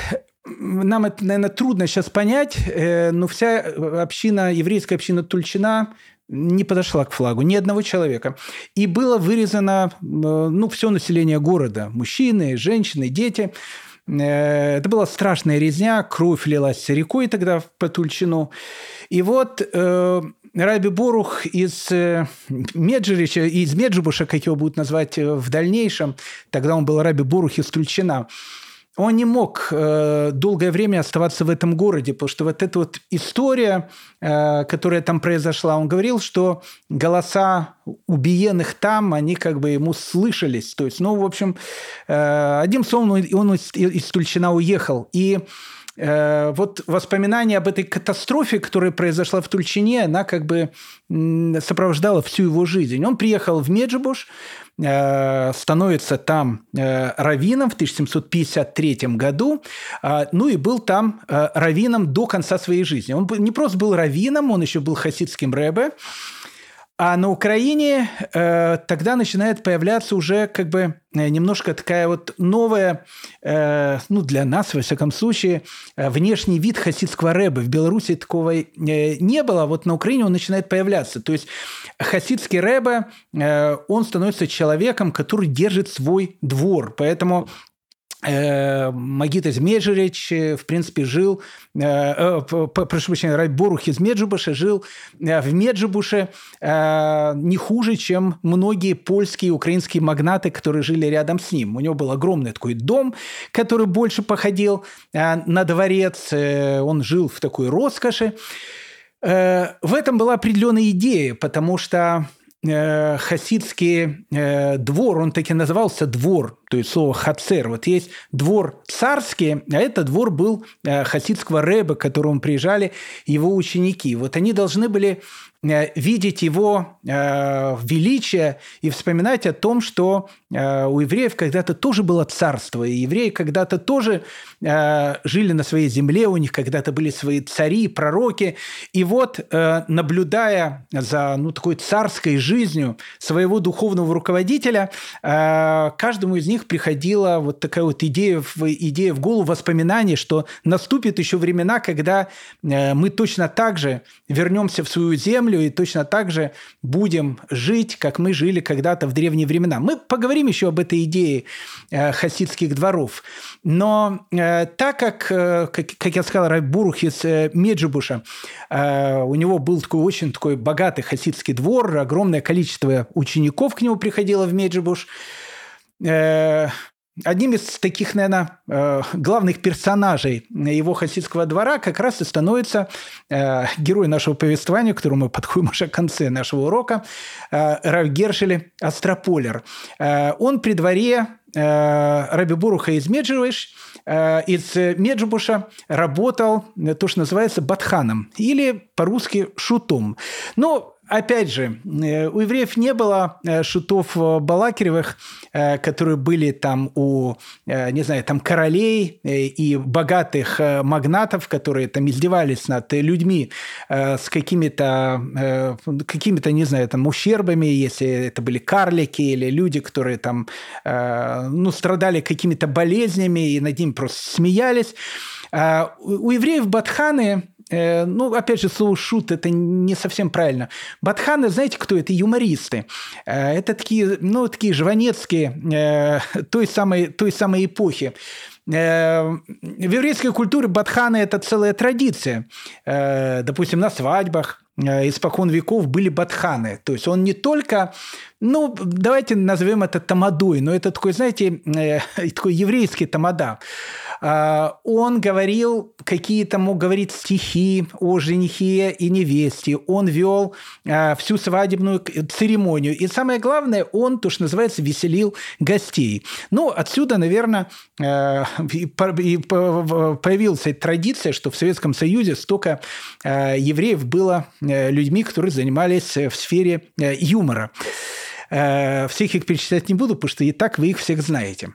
нам это, наверное, трудно сейчас понять, э, но вся община, еврейская община Тульчина не подошла к флагу, ни одного человека. И было вырезано э, ну, все население города. Мужчины, женщины, дети. Э, это была страшная резня, кровь лилась рекой тогда по Тульчину. И вот э, Раби Борух из Меджирича, из Меджибуша, как его будут назвать в дальнейшем, тогда он был Раби Борух из Тульчина, он не мог э, долгое время оставаться в этом городе, потому что вот эта вот история, э, которая там произошла, он говорил, что голоса убиенных там, они как бы ему слышались. То есть, ну, в общем, э, одним словом, он из, из Тульчина уехал. И вот воспоминание об этой катастрофе, которая произошла в Тульчине, она как бы сопровождала всю его жизнь. Он приехал в Меджибуш, Э, становится там э, раввином в 1753 году, ну и был там э, раввином до конца своей жизни. Он не просто был раввином, он еще был хасидским рэбе, а на Украине э, тогда начинает появляться уже как бы э, немножко такая вот новая, э, ну для нас, во всяком случае, э, внешний вид хасидского рэба. В Беларуси такого э, не было, а вот на Украине он начинает появляться. То есть хасидский рэба, э, он становится человеком, который держит свой двор. Поэтому Магит из Меджирич, э, в принципе, жил, э, прошу прощения, Райборух из Меджибуша жил в Меджибуше не хуже, чем многие польские и украинские магнаты, которые жили рядом с ним. У него был огромный такой дом, который больше походил на дворец. Он жил в такой роскоши. В этом была определенная идея, потому что э, хасидский э, двор, он таки назывался двор, то есть слово хацер. Вот есть двор царский, а это двор был э, хасидского рэба, к которому приезжали его ученики. Вот они должны были видеть его э, величие и вспоминать о том, что э, у евреев когда-то тоже было царство, и евреи когда-то тоже э, жили на своей земле, у них когда-то были свои цари, пророки. И вот, э, наблюдая за ну, такой царской жизнью своего духовного руководителя, э, каждому из них приходила вот такая вот идея в, идея в голову, воспоминание, что наступит еще времена, когда э, мы точно так же вернемся в свою землю и точно так же будем жить, как мы жили когда-то в древние времена. Мы поговорим еще об этой идее э, хасидских дворов. Но э, так как, э, как, как я сказал, Райбурух из Меджибуша, у него был такой очень такой богатый хасидский двор, огромное количество учеников к нему приходило в Меджибуш. Одним из таких, наверное, э, главных персонажей его хасидского двора как раз и становится э, герой нашего повествования, к которому мы подходим <laughs> уже к конце нашего урока, э, Рав Гершели Астрополер. Он при дворе Раби Буруха из Меджибуш, из Меджибуша работал то, что называется батханом, или по-русски шутом. Но опять же, э, у евреев не было э, шутов э, Балакиревых, которые были там у, не знаю, там королей и богатых магнатов, которые там издевались над людьми с какими-то, какими-то, не знаю, там ущербами, если это были карлики или люди, которые там, ну, страдали какими-то болезнями и над ним просто смеялись. У евреев Батханы Э, ну, опять же, слово «шут» – это не совсем правильно. Батханы, знаете, кто это? Юмористы. Э, это такие, ну, такие жванецкие э, той самой, той самой эпохи. В еврейской культуре батханы – это целая традиция. Допустим, на свадьбах испокон веков были батханы. То есть он не только, ну, давайте назовем это тамадой, но это такой, знаете, <laughs> такой еврейский тамада. А, он говорил какие-то, мог говорить стихи о женихе и невесте. Он вел а, всю свадебную церемонию. И самое главное, он, то, что называется, веселил гостей. Ну, отсюда, наверное, а, и появилась традиция, что в Советском Союзе столько евреев было людьми, которые занимались в сфере юмора. Всех их перечислять не буду, потому что и так вы их всех знаете.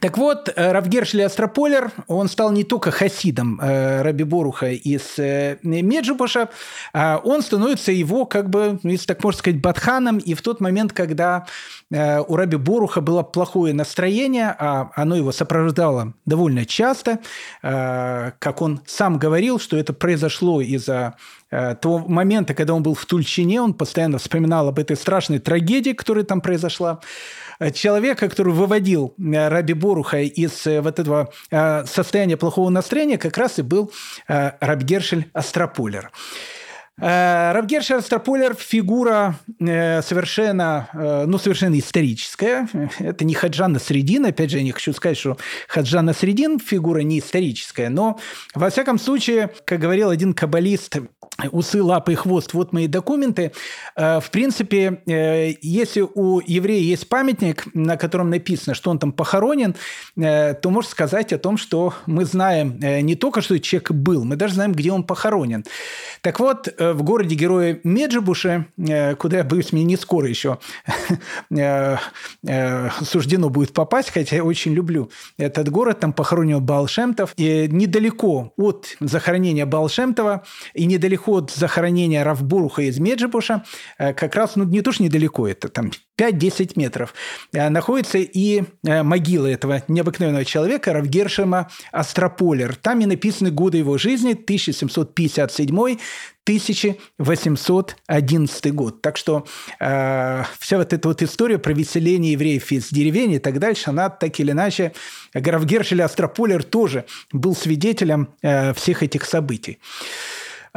Так вот, э, Равгершли Астрополер, он стал не только хасидом э, Раби Боруха из э, Меджибуша, а он становится его, как бы, ну, если так можно сказать, батханом. И в тот момент, когда у Раби Боруха было плохое настроение, а оно его сопровождало довольно часто, как он сам говорил, что это произошло из-за того момента, когда он был в Тульчине, он постоянно вспоминал об этой страшной трагедии, которая там произошла. Э, человека, который выводил э, Раби Боруха из э, вот этого состояния плохого настроения, как раз и был Рабгершель Астрополер. Равгершер Астрополер – фигура совершенно, ну, совершенно историческая. Это не Хаджана Средин. Опять же, я не хочу сказать, что Хаджана Средин – фигура не историческая. Но, во всяком случае, как говорил один каббалист усы, лапы и хвост, вот мои документы. Э, в принципе, э, если у еврея есть памятник, на котором написано, что он там похоронен, э, то можно сказать о том, что мы знаем не только, что человек был, мы даже знаем, где он похоронен. Так вот, в городе героя Меджибуше, куда, я боюсь, мне не скоро еще <laughs> суждено будет попасть, хотя я очень люблю этот город, там похоронен Балшемтов, и недалеко от захоронения Балшемтова и недалеко переход захоронения Равбуруха из Меджибуша, э, как раз, ну, не то, что недалеко, это там 5-10 метров, э, находится и э, могила этого необыкновенного человека Равгершема Астрополер. Там и написаны годы его жизни, 1757 1811 год. Так что э, вся вот эта вот история про выселение евреев из деревень и так дальше, она так или иначе, Граф Астрополер тоже был свидетелем э, всех этих событий.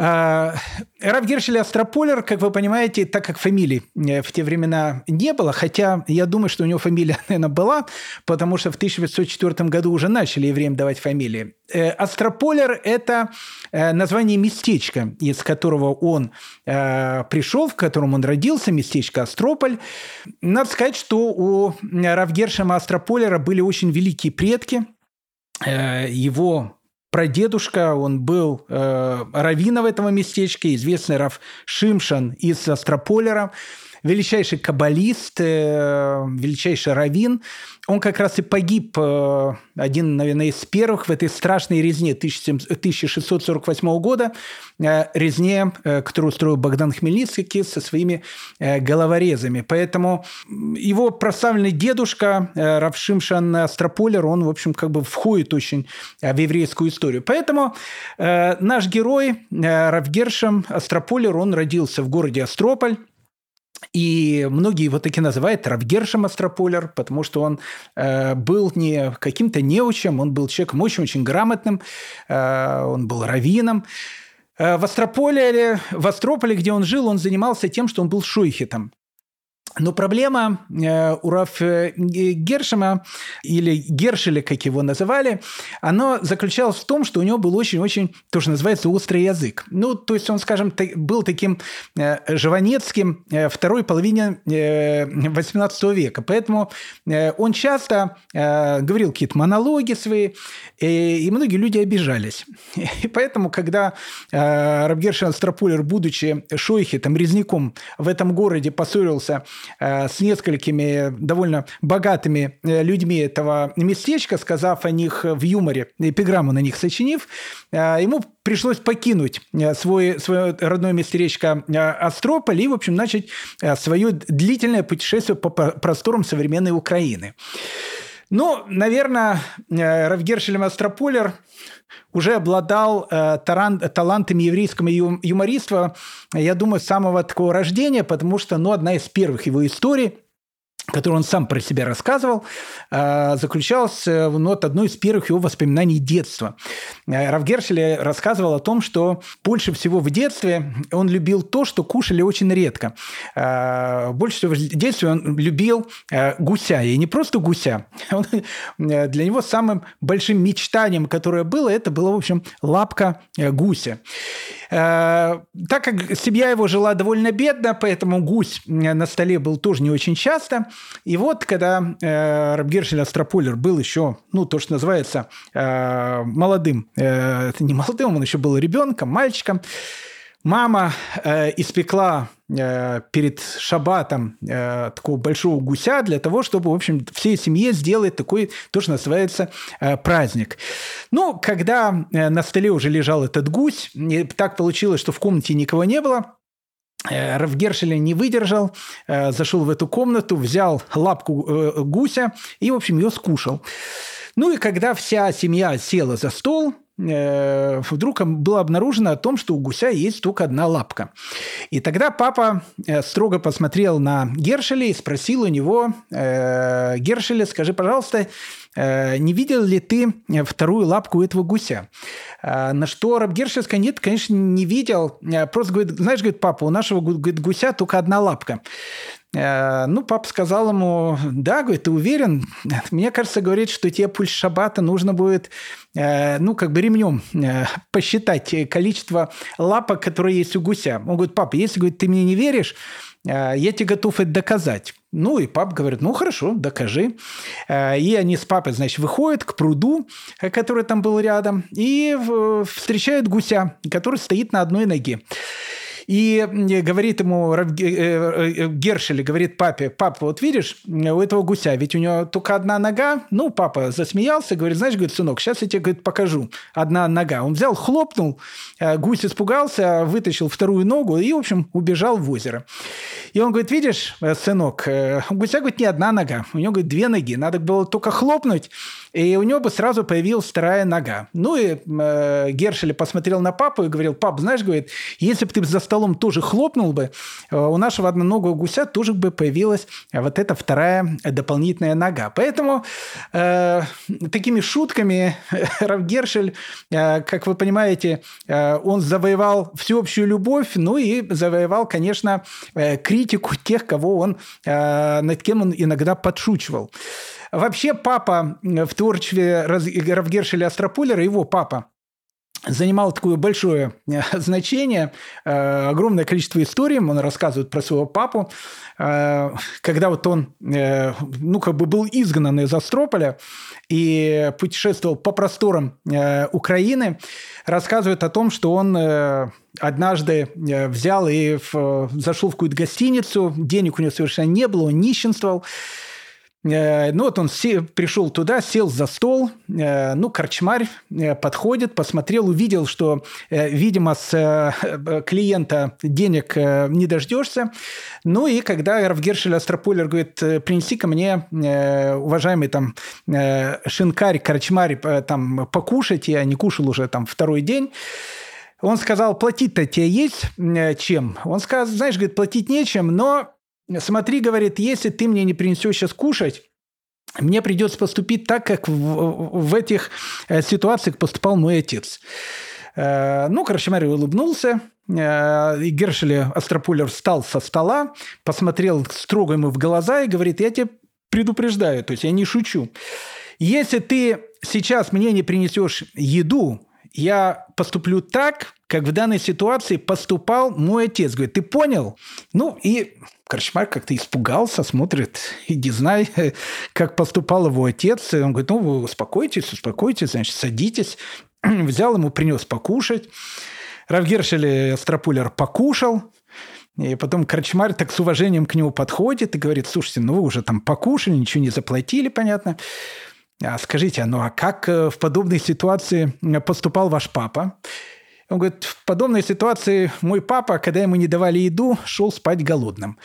А, Раб Гершель Астрополер, как вы понимаете, так как фамилии э, в те времена не было, хотя я думаю, что у него фамилия, <laughs> наверное, была, потому что в 1904 году уже начали евреям давать фамилии. Э, Астрополер – это э, название местечка, из которого он пришел, в котором он родился, местечко Астрополь. Надо сказать, что у Равгершема Астрополера были очень великие предки. Его прадедушка, он был э, раввином этого местечка, известный Рав Шимшан из Астрополера величайший каббалист, э, величайший раввин. Он как раз и погиб, э, один, наверное, из первых в этой страшной резне 1648 года, э, резне, которую устроил Богдан Хмельницкий со своими головорезами. Поэтому его прославленный дедушка Равшимшан Астрополер, он, в общем, как бы входит очень в еврейскую историю. Поэтому наш герой Равгершем Астрополер, он родился в городе Астрополь, и многие его таки называют Равгершем Астрополер, потому что он э, был не каким-то неучем, он был человеком очень-очень грамотным, э, он был раввином. Э, в Астрополе, в Астрополе, где он жил, он занимался тем, что он был шойхетом. Но проблема э, у Раф э, Гершема, или Гершеля, как его называли, она заключалась в том, что у него был очень-очень, то, что называется, острый язык. Ну, то есть он, скажем, был таким э, живанецким второй половине 18 века. Поэтому он часто говорил какие-то монологи свои, и многие люди обижались. <laughs> И поэтому, когда Рабгершин Астропулер, будучи шойхетом, резняком в этом городе поссорился Э, с несколькими довольно богатыми э, людьми этого местечка, сказав о них в юморе, эпиграмму на них сочинив, э, ему пришлось покинуть свой, свое родное местечко Астрополь и, в общем, начать свое длительное путешествие по просторам современной Украины. Ну, наверное, Равгершелем Астрополер уже обладал э, таран, талантами еврейского юмориства, я думаю, с самого такого рождения, потому что ну, одна из первых его историй – который он сам про себя рассказывал, э, заключалась в ну, вот одной из первых его воспоминаний детства. Э, Равгершель рассказывал о том, что больше всего в детстве он любил то, что кушали очень редко. Э, больше всего в детстве он любил гуся. И не просто гуся. <laughs> Он, для него самым большим мечтанием, которое было, это была, в общем, лапка гуся. Так как семья его жила довольно бедно, поэтому гусь на столе был тоже не очень часто – и вот, когда э, Рабгершель Астрополер был еще, ну, то, что называется, э, молодым, э, это не молодым, он еще был ребенком, мальчиком, мама э, испекла э, перед шабатом э, такого большого гуся для того, чтобы, в общем, всей семье сделать такой, то, что называется, э, праздник. Ну, когда э, на столе уже лежал этот гусь, так получилось, что в комнате никого не было, Э, Равгершеля не выдержал, э, зашел в эту комнату, взял лапку э, гуся и, в общем, ее скушал. Ну и когда вся семья села за стол, вдруг было обнаружено о том, что у гуся есть только одна лапка. И тогда папа строго посмотрел на Гершеля и спросил у него, Гершеля, скажи, пожалуйста, не видел ли ты вторую лапку этого гуся? На что Рабгершевска нет, конечно, не видел. Просто говорит, знаешь, говорит, папа, у нашего говорит, гуся только одна лапка. А, ну, папа сказал ему, да, говорит, ты уверен? Мне кажется, говорит, что тебе пульс шабата нужно будет, ну, как бы ремнем посчитать количество лапок, которые есть у гуся. Он говорит, папа, если, говорит, ты мне не веришь, я тебе готов это доказать. Ну, и папа говорит, ну, хорошо, докажи. Э, и они с папой, значит, выходят к пруду, э, который там был рядом, и встречают гуся, который стоит на одной ноге. И говорит ему э, э, Гершель, говорит папе, папа, вот видишь, у этого гуся, ведь у него только одна нога. Ну, папа засмеялся, говорит, знаешь, говорит, сынок, сейчас я тебе говорит, покажу. Одна нога. Он взял, хлопнул, э, гусь испугался, вытащил вторую ногу и, в общем, убежал в озеро. И он говорит, видишь, сынок, у гуся, говорит, не одна нога, у него, говорит, две ноги. Надо было только хлопнуть, и у него бы сразу появилась вторая нога. Ну и э, Гершель посмотрел на папу и говорил, пап, знаешь, говорит, если бы ты за столом тоже хлопнул бы, э, у нашего одноногого гуся тоже бы появилась вот эта вторая дополнительная нога. Поэтому э, такими шутками <laughs> Раф Гершель, э, как вы понимаете, э, он завоевал всеобщую любовь, ну и завоевал, конечно, э, критику тех, кого он, э, над кем он иногда подшучивал. Вообще папа в творчестве Равгершеля Астропулера, его папа, занимал такое большое э, <laughs> значение, э, огромное количество историй. Он рассказывает про своего папу, э, когда вот он, ну, как бы был изгнан из Астрополя и путешествовал по просторам Украины, рассказывает о том, что он однажды взял и зашел в какую-то гостиницу, денег у него совершенно не было, он нищенствовал, ну вот он пришел туда, сел за стол, э, ну, корчмарь э, подходит, посмотрел, увидел, что, видимо, с <laughs> клиента денег не дождешься. Ну и когда Равгершель Астрополер говорит, принеси ко мне, уважаемый там шинкарь, корчмарь, там покушать, я не кушал уже там второй день, он сказал, платить-то тебе есть чем? Он сказал, знаешь, говорит, платить нечем, но смотри, говорит, если ты мне не принесешь сейчас кушать, мне придется поступить так, как в, в этих э, ситуациях поступал мой отец. Э, ну, Крашемарь улыбнулся, э, и Гершель Астропулер встал со стола, посмотрел строго ему в глаза и говорит, я тебе предупреждаю, то есть я не шучу. Если ты сейчас мне не принесешь еду, я поступлю так, как в данной ситуации поступал мой отец. Говорит, ты понял? Ну, и Корчмарь как-то испугался, смотрит, иди знай, <laughs> как поступал его отец. Он говорит, ну, вы успокойтесь, успокойтесь, значит, садитесь. <clears throat> Взял ему, принес покушать. Равгершель Страпулер покушал, и потом Корчмарь так с уважением к нему подходит и говорит, слушайте, ну вы уже там покушали, ничего не заплатили, понятно. А скажите, ну а как э, в подобной ситуации поступал ваш папа? Он говорит, в подобной ситуации мой папа, когда ему не давали еду, шел спать голодным.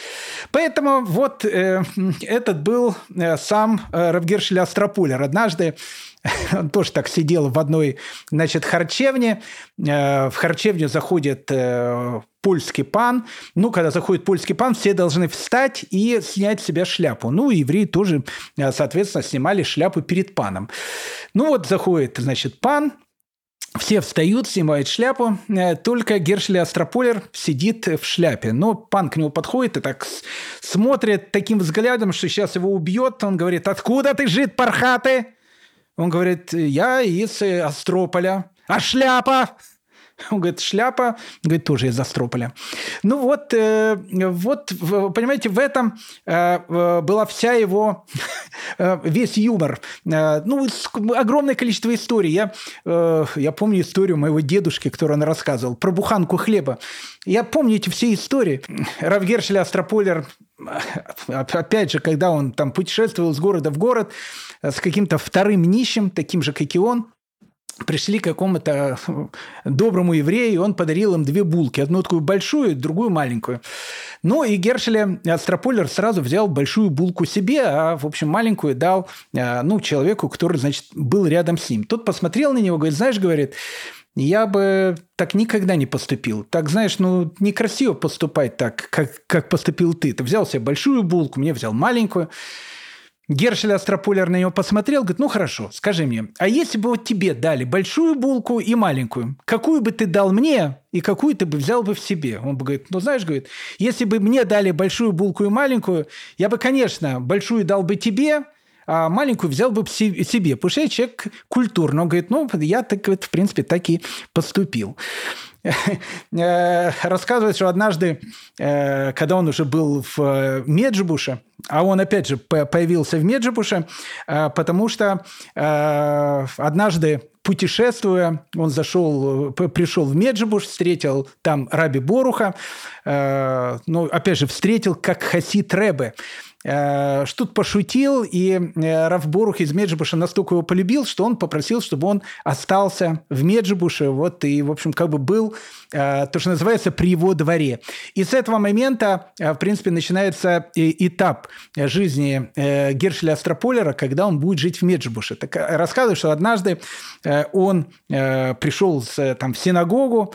Поэтому вот э, этот был э, сам э, Равгершель Астропулер. Однажды <laughs> он тоже так сидел в одной, значит, харчевне. Э, в харчевню заходит э, польский пан. Ну, когда заходит польский пан, все должны встать и снять с себя шляпу. Ну, евреи тоже, э, соответственно, снимали шляпу перед паном. Ну, вот заходит, значит, пан, все встают, снимают шляпу, э, только Гершли Астрополер сидит в шляпе. Но пан к нему подходит и так смотрит таким взглядом, что сейчас его убьет. Он говорит, откуда ты, жид пархаты? Он говорит, я из Астрополя. А шляпа? <laughs> Он говорит, шляпа, говорит, тоже из Астрополя. Ну вот, э, вот, понимаете, в этом э, была вся его, <laughs> э, весь юмор. Э, ну, огромное количество историй. Я, э, я помню историю моего дедушки, которую он рассказывал, про буханку хлеба. Я помню эти все истории. <clears throat> Равгершель Астрополер, опять же, когда он там путешествовал из города в город с каким-то вторым нищим, таким же, как и он, пришли к какому-то доброму еврею, и он подарил им две булки. Одну такую большую, другую маленькую. Ну, и Гершеля Астрополер сразу взял большую булку себе, а, в общем, маленькую дал, а, ну, человеку, который, значит, был рядом с ним. Тот посмотрел на него, говорит, знаешь, говорит, я бы так никогда не поступил. Так, знаешь, ну, некрасиво поступать так, как, как поступил ты. Ты взял себе большую булку, мне взял маленькую. Гершель Астрополер на него посмотрел, говорит, ну хорошо, скажи мне, а если бы вот тебе дали большую булку и маленькую, какую бы ты дал мне и какую ты бы взял бы в себе? Он бы говорит, ну знаешь, говорит, если бы мне дали большую булку и маленькую, я бы, конечно, большую дал бы тебе, а маленькую взял бы себе, потому что я человек культурный. Он говорит, ну, я, так, в принципе, так и поступил. <laughs> Э, рассказывает, что однажды, э, когда он уже был в э, Меджибуше, а он, опять же, появился в Меджибуше, потому что однажды путешествуя, он зашел, пришел в Меджибуш, встретил там Раби Боруха, ну, опять же, встретил как хасид Ребе. Э, что-то пошутил, и э, Рафборух из Меджибуша настолько его полюбил, что он попросил, чтобы он остался в Меджибуше, вот, и, в общем, как бы был э, то, что называется, при его дворе. И с этого момента, в принципе, начинается этап жизни Гершеля Астрополера, когда он будет жить в Меджибуше. Так рассказываю, что однажды он пришел там, в синагогу,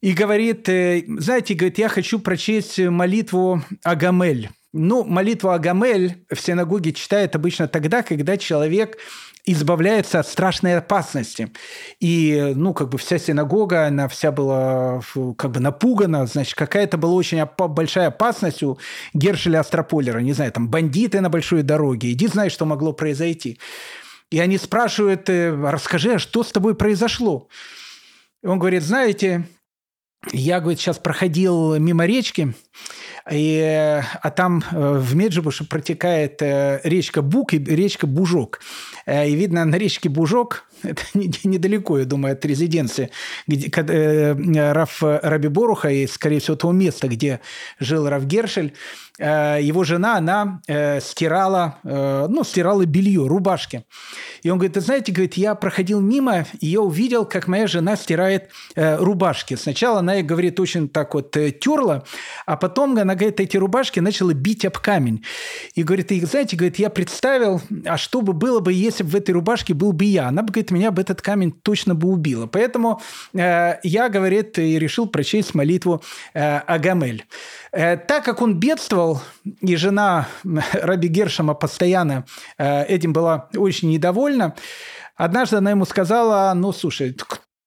и говорит, знаете, говорит, я хочу прочесть молитву Агамель. Ну, молитву Агамель в синагоге читают обычно тогда, когда человек избавляется от страшной опасности. И, ну, как бы вся синагога, она вся была как бы напугана, значит, какая-то была очень большая опасность у Гершеля Астрополера, не знаю, там, бандиты на большой дороге, иди знай, что могло произойти. И они спрашивают, «Э, расскажи, а что с тобой произошло? Он говорит, знаете, я, говорит, сейчас проходил мимо речки, и, а там э, в Меджибуше протекает э, речка Бук и речка Бужок. Э, и видно, на речке Бужок, это недалеко, я думаю, от резиденции, где Раф Раби Боруха и, скорее всего, того места, где жил Раф Гершель, его жена, она стирала, ну, стирала белье, рубашки. И он говорит, знаете, говорит, я проходил мимо, и я увидел, как моя жена стирает рубашки. Сначала она, говорит, очень так вот терла, а потом она, говорит, эти рубашки начала бить об камень. И говорит, и знаете, говорит, я представил, а что бы было бы, если бы в этой рубашке был бы я? Она бы, говорит, меня бы этот камень точно бы убила. Поэтому э, я, говорит, и решил прочесть молитву э, Агамель. Э, так как он бедствовал, и жена Раби Гершема постоянно э, этим была очень недовольна, однажды она ему сказала, ну, слушай,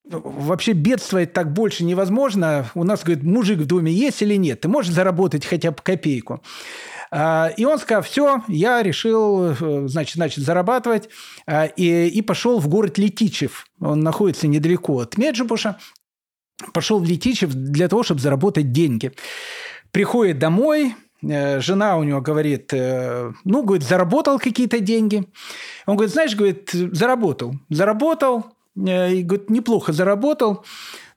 вообще бедствовать так больше невозможно. У нас, говорит, мужик в доме есть или нет? Ты можешь заработать хотя бы копейку? А, и он сказал, все, я решил, э, значит, значит зарабатывать, а, и, и пошел в город Летичев. Он находится недалеко от Меджибуша. Пошел в Летичев для того, чтобы заработать деньги. Приходит домой, э, жена у него говорит, э, ну, говорит, заработал какие-то деньги. Он говорит, знаешь, говорит, заработал. Заработал, и говорит, неплохо заработал.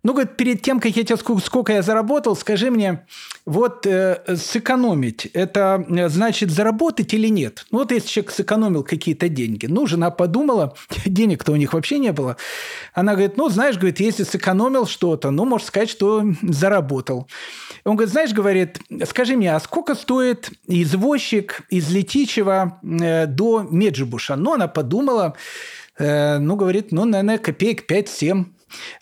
Ну, говорит, перед тем, как я тебе сколько, сколько я заработал, скажи мне, вот э, сэкономить, это э, значит заработать или нет? Ну, вот если человек сэкономил какие-то деньги. Ну, жена подумала, <laughs> денег-то у них вообще не было. Она говорит, ну, знаешь, говорит, если сэкономил что-то, ну, можешь сказать, что заработал. Он говорит, знаешь, говорит, скажи мне, а сколько стоит извозчик из Летичева э, до Меджибуша? Ну, она подумала, Э, ну, говорит, ну, наверное, копеек 5-7.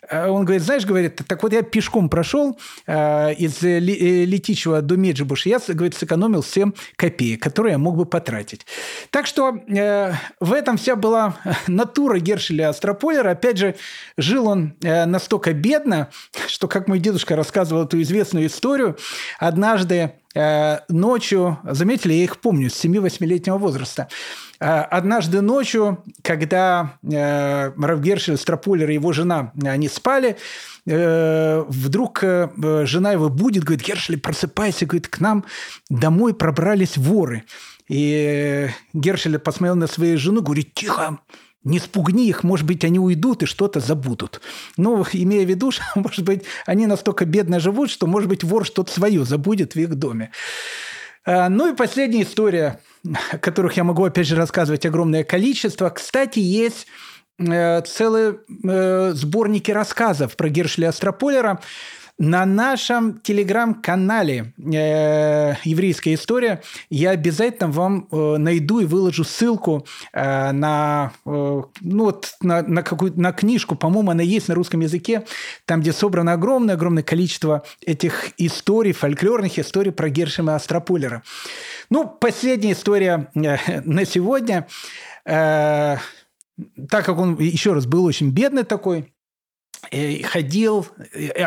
Э, он говорит, знаешь, говорит, так вот я пешком прошел э, из Летичева до Меджибуша, я, говорит, сэкономил 7 копеек, которые я мог бы потратить. Так что э, в этом вся была <laughs> натура Гершеля Астрополера. Опять же, жил он э, настолько бедно, <laughs> что, как мой дедушка рассказывал эту известную историю, однажды э, ночью, заметили, я их помню, с 7-8-летнего возраста, Э, однажды ночью, когда э, Равгершель, Страполер и его жена, они спали, э, вдруг жена его будет, говорит, Гершель, просыпайся, говорит, к нам домой пробрались воры. И Гершель посмотрел на свою жену, говорит, тихо, не спугни их, может быть, они уйдут и что-то забудут. Ну, имея в виду, <laughs> что, может быть, они настолько бедно живут, что, может быть, вор что-то свое забудет в их доме. Ну и последняя история – которых я могу, опять же, рассказывать огромное количество. Кстати, есть э, целые э, сборники рассказов про Гершеля Астрополера на нашем телеграм-канале э, «Еврейская история» я обязательно вам э, найду и выложу ссылку э, на, э, ну, вот, на, на, какую, на книжку, по-моему, она есть на русском языке, там, где собрано огромное-огромное количество этих историй, фольклорных историй про Гершема Астрополера. Ну, последняя история э, на сегодня. Э, так как он, еще раз, был очень бедный такой, ходил,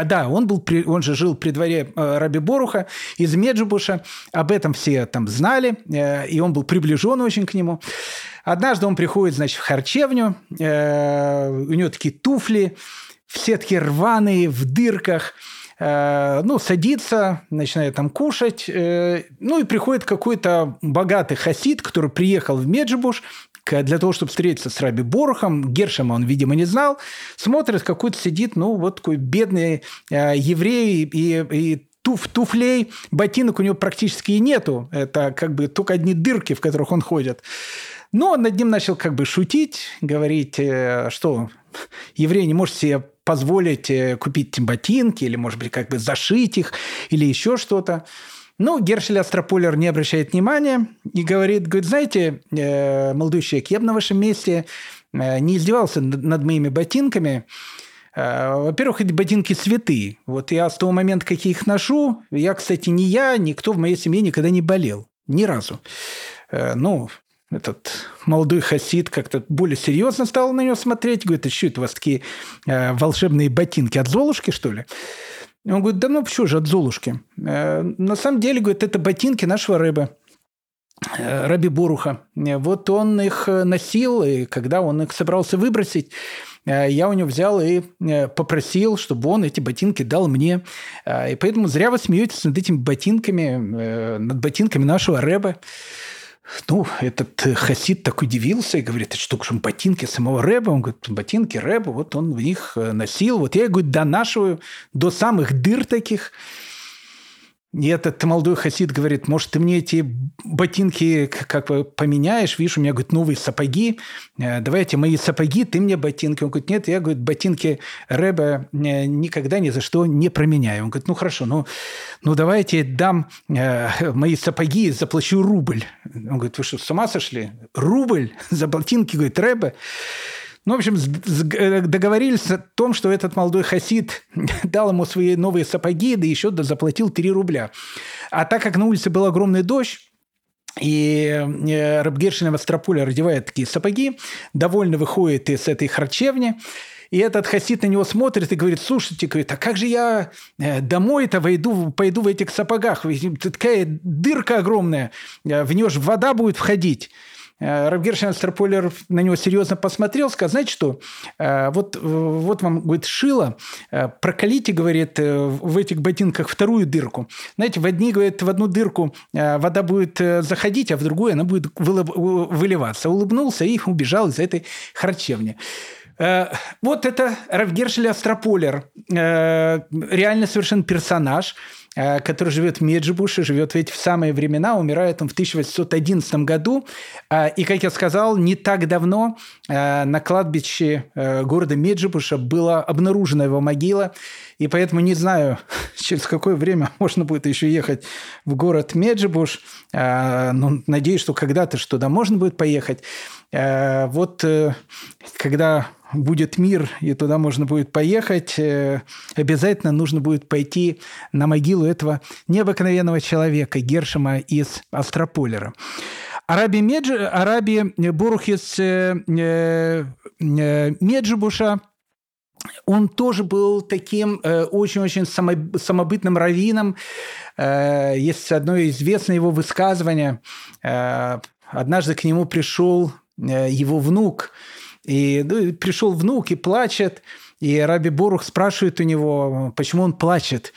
да, он, был, он же жил при дворе Раби Боруха из Меджибуша, об этом все там знали, и он был приближен очень к нему. Однажды он приходит, значит, в харчевню, у него такие туфли, все такие рваные, в дырках – Э, ну, садится, начинает там кушать, э, ну и приходит какой-то богатый хасид, который приехал в Меджибуш, для того, чтобы встретиться с Раби Борухом. Гершема он, видимо, не знал. Смотрит, какой-то сидит, ну, вот такой бедный э, еврей и, и туф, туфлей, ботинок у него практически и нету. Это как бы только одни дырки, в которых он ходит. Но он над ним начал как бы шутить, говорить, что еврей не может себе позволить э, купить ботинки или, может быть, как бы зашить их или еще что-то. Ну, Гершель Астрополер не обращает внимания и говорит, говорит, знаете, э, молодой человек, я бы на вашем месте э, не издевался над моими ботинками. Во-первых, эти ботинки святые. Вот я с того момента, как я их ношу, я, кстати, не я, никто в моей семье никогда не болел. Ни разу. Ну, этот молодой хасид как-то более серьезно стал на него смотреть. Говорит, а что это у вас такие э, волшебные ботинки от Золушки, что ли? Он говорит, да ну почему же от Золушки? Э, на самом деле, говорит, это ботинки нашего рыбы. Э, Раби Боруха. Вот он их носил, и когда он их собрался выбросить, я у него взял и попросил, чтобы он эти ботинки дал мне. И поэтому зря вы смеетесь над этими ботинками, над ботинками нашего рэба. Ну, этот хасид так удивился и говорит, это что, что ботинки самого Рэба? Он говорит, ботинки Рэба, вот он в них носил. Вот я, говорит, донашиваю до самых дыр таких. И этот молодой хасид говорит, может, ты мне эти ботинки как бы поменяешь? Видишь, у меня, говорит, новые сапоги. Э, давай эти мои сапоги, ты мне ботинки. Он говорит, нет, я, говорит, ботинки Рэба э, никогда ни за что не променяю. Он говорит, ну, хорошо, ну, ну давайте дам э, мои сапоги и заплачу рубль. Он говорит, вы что, с ума сошли? Рубль за ботинки, говорит, Рэба? Ну, в общем, э, договорились о том, что этот молодой хасид <laughs> дал ему свои новые сапоги, да еще заплатил 3 рубля. А так как на улице был огромный дождь, и э, Рабгершин Вострополя раздевает такие сапоги, довольно выходит из этой харчевни, и этот хасид на него смотрит и говорит, слушайте, говорит, а как же я э, домой-то войду, пойду в этих сапогах? Такая дырка огромная, в нее же вода будет входить. Э, Равгершин Астрополер на него серьезно посмотрел, сказал, знаете что, э, вот, вот вам, говорит, шило, э, прокалите, говорит, в этих ботинках вторую дырку. Знаете, в одни, говорит, в одну дырку вода будет заходить, а в другую она будет выливаться. Улыбнулся и убежал из этой харчевни. Вот это Равгершель Астрополер. Реально совершенно персонаж – который живет в Меджибуше, живет в эти самые времена, умирает он в 1811 году. Э, и, как я сказал, не так давно э, на кладбище города Меджибуша была обнаружена его могила. И поэтому не знаю, <laughs> через какое время <laughs> можно будет еще ехать в город Меджибуш. Но надеюсь, что когда-то что туда можно будет поехать. Вот когда будет мир, и туда можно будет поехать, э, обязательно нужно будет пойти на могилу этого необыкновенного человека, Гершема из Астрополера. Араби, Медж... Араби Борух из э, э, Меджибуша, он тоже был таким очень-очень самобытным раввином. Есть одно известное его высказывание. Однажды к нему пришел его внук – и ну, пришел внук и плачет, и Раби Борух спрашивает у него, почему он плачет.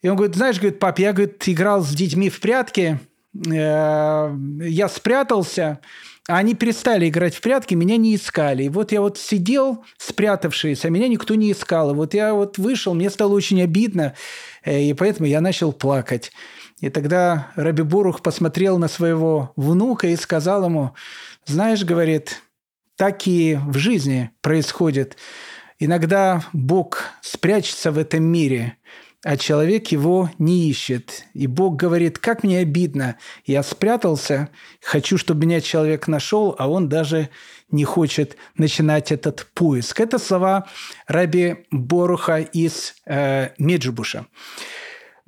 И он говорит, знаешь, говорит, пап, я, говорит, играл с детьми в прятки, э, я спрятался, а они перестали играть в прятки, меня не искали. И вот я вот сидел, спрятавшись, а меня никто не искал. И вот я вот вышел, мне стало очень обидно, э, и поэтому я начал плакать. И тогда Раби Борух посмотрел на своего внука и сказал ему, знаешь, говорит, так и в жизни происходит. Иногда Бог спрячется в этом мире, а человек его не ищет. И Бог говорит, как мне обидно, я спрятался, хочу, чтобы меня человек нашел, а он даже не хочет начинать этот поиск. Это слова Раби Боруха из э, Меджибуша.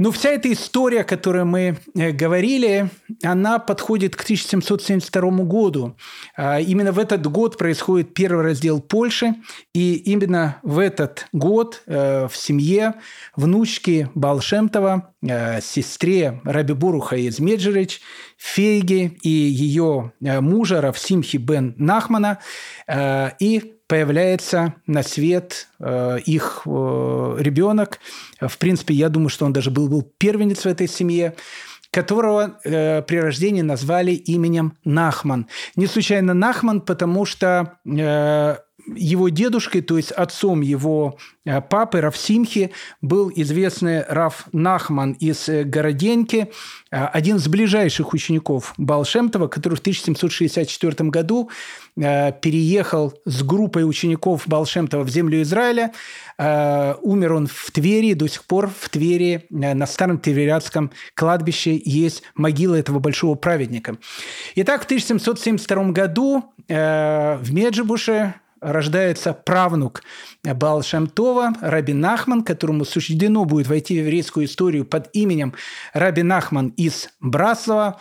Ну, вся эта история, о которой мы э, говорили, она подходит к 1772 году. А, именно в этот год происходит первый раздел Польши, и именно в этот год э, в семье внучки Балшемтова, э, сестре Раби Буруха из Меджирич, Фейги и ее мужа Равсимхи бен Нахмана и появляется на свет э, их э, ребенок. В принципе, я думаю, что он даже был, был первенец в этой семье которого э, при рождении назвали именем Нахман. Не случайно Нахман, потому что э, его дедушкой, то есть отцом его э, папы Равсимхи, был известный Раф Нахман из э, Городеньки, э, один из ближайших учеников Балшемтова, который в 1764 году переехал с группой учеников Балшемтова в землю Израиля. Умер он в Твери, до сих пор в Твери на старом Тверятском кладбище есть могила этого большого праведника. Итак, в 1772 году в Меджибуше рождается правнук Баал Шамтова, Раби Нахман, которому суждено будет войти в еврейскую историю под именем Раби Нахман из Браслова.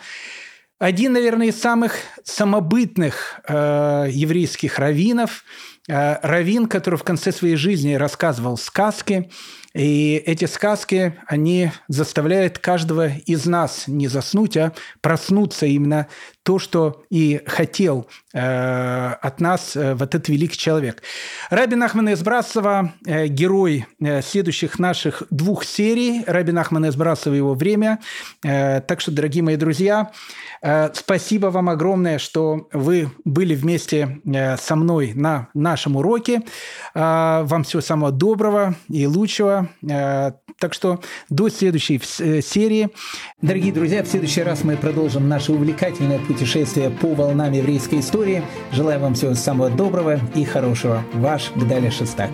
Один, наверное, из самых самобытных э, еврейских раввинов, э, раввин, который в конце своей жизни рассказывал сказки, и эти сказки, они заставляют каждого из нас не заснуть, а проснуться именно то, что и хотел э, от нас э, вот этот великий человек. Рабин Ахман Избрасова, э, герой э, следующих наших двух серий. Рабин Ахман Избрасова его время. Э, так что, дорогие мои друзья, э, спасибо вам огромное, что вы были вместе э, со мной на нашем уроке. Э, вам всего самого доброго и лучшего. Э, так что до следующей э, серии. Дорогие друзья, в следующий раз мы продолжим наше увлекательное путешествие по волнам еврейской истории. Желаю вам всего самого доброго и хорошего. Ваш Гдаля Шестак.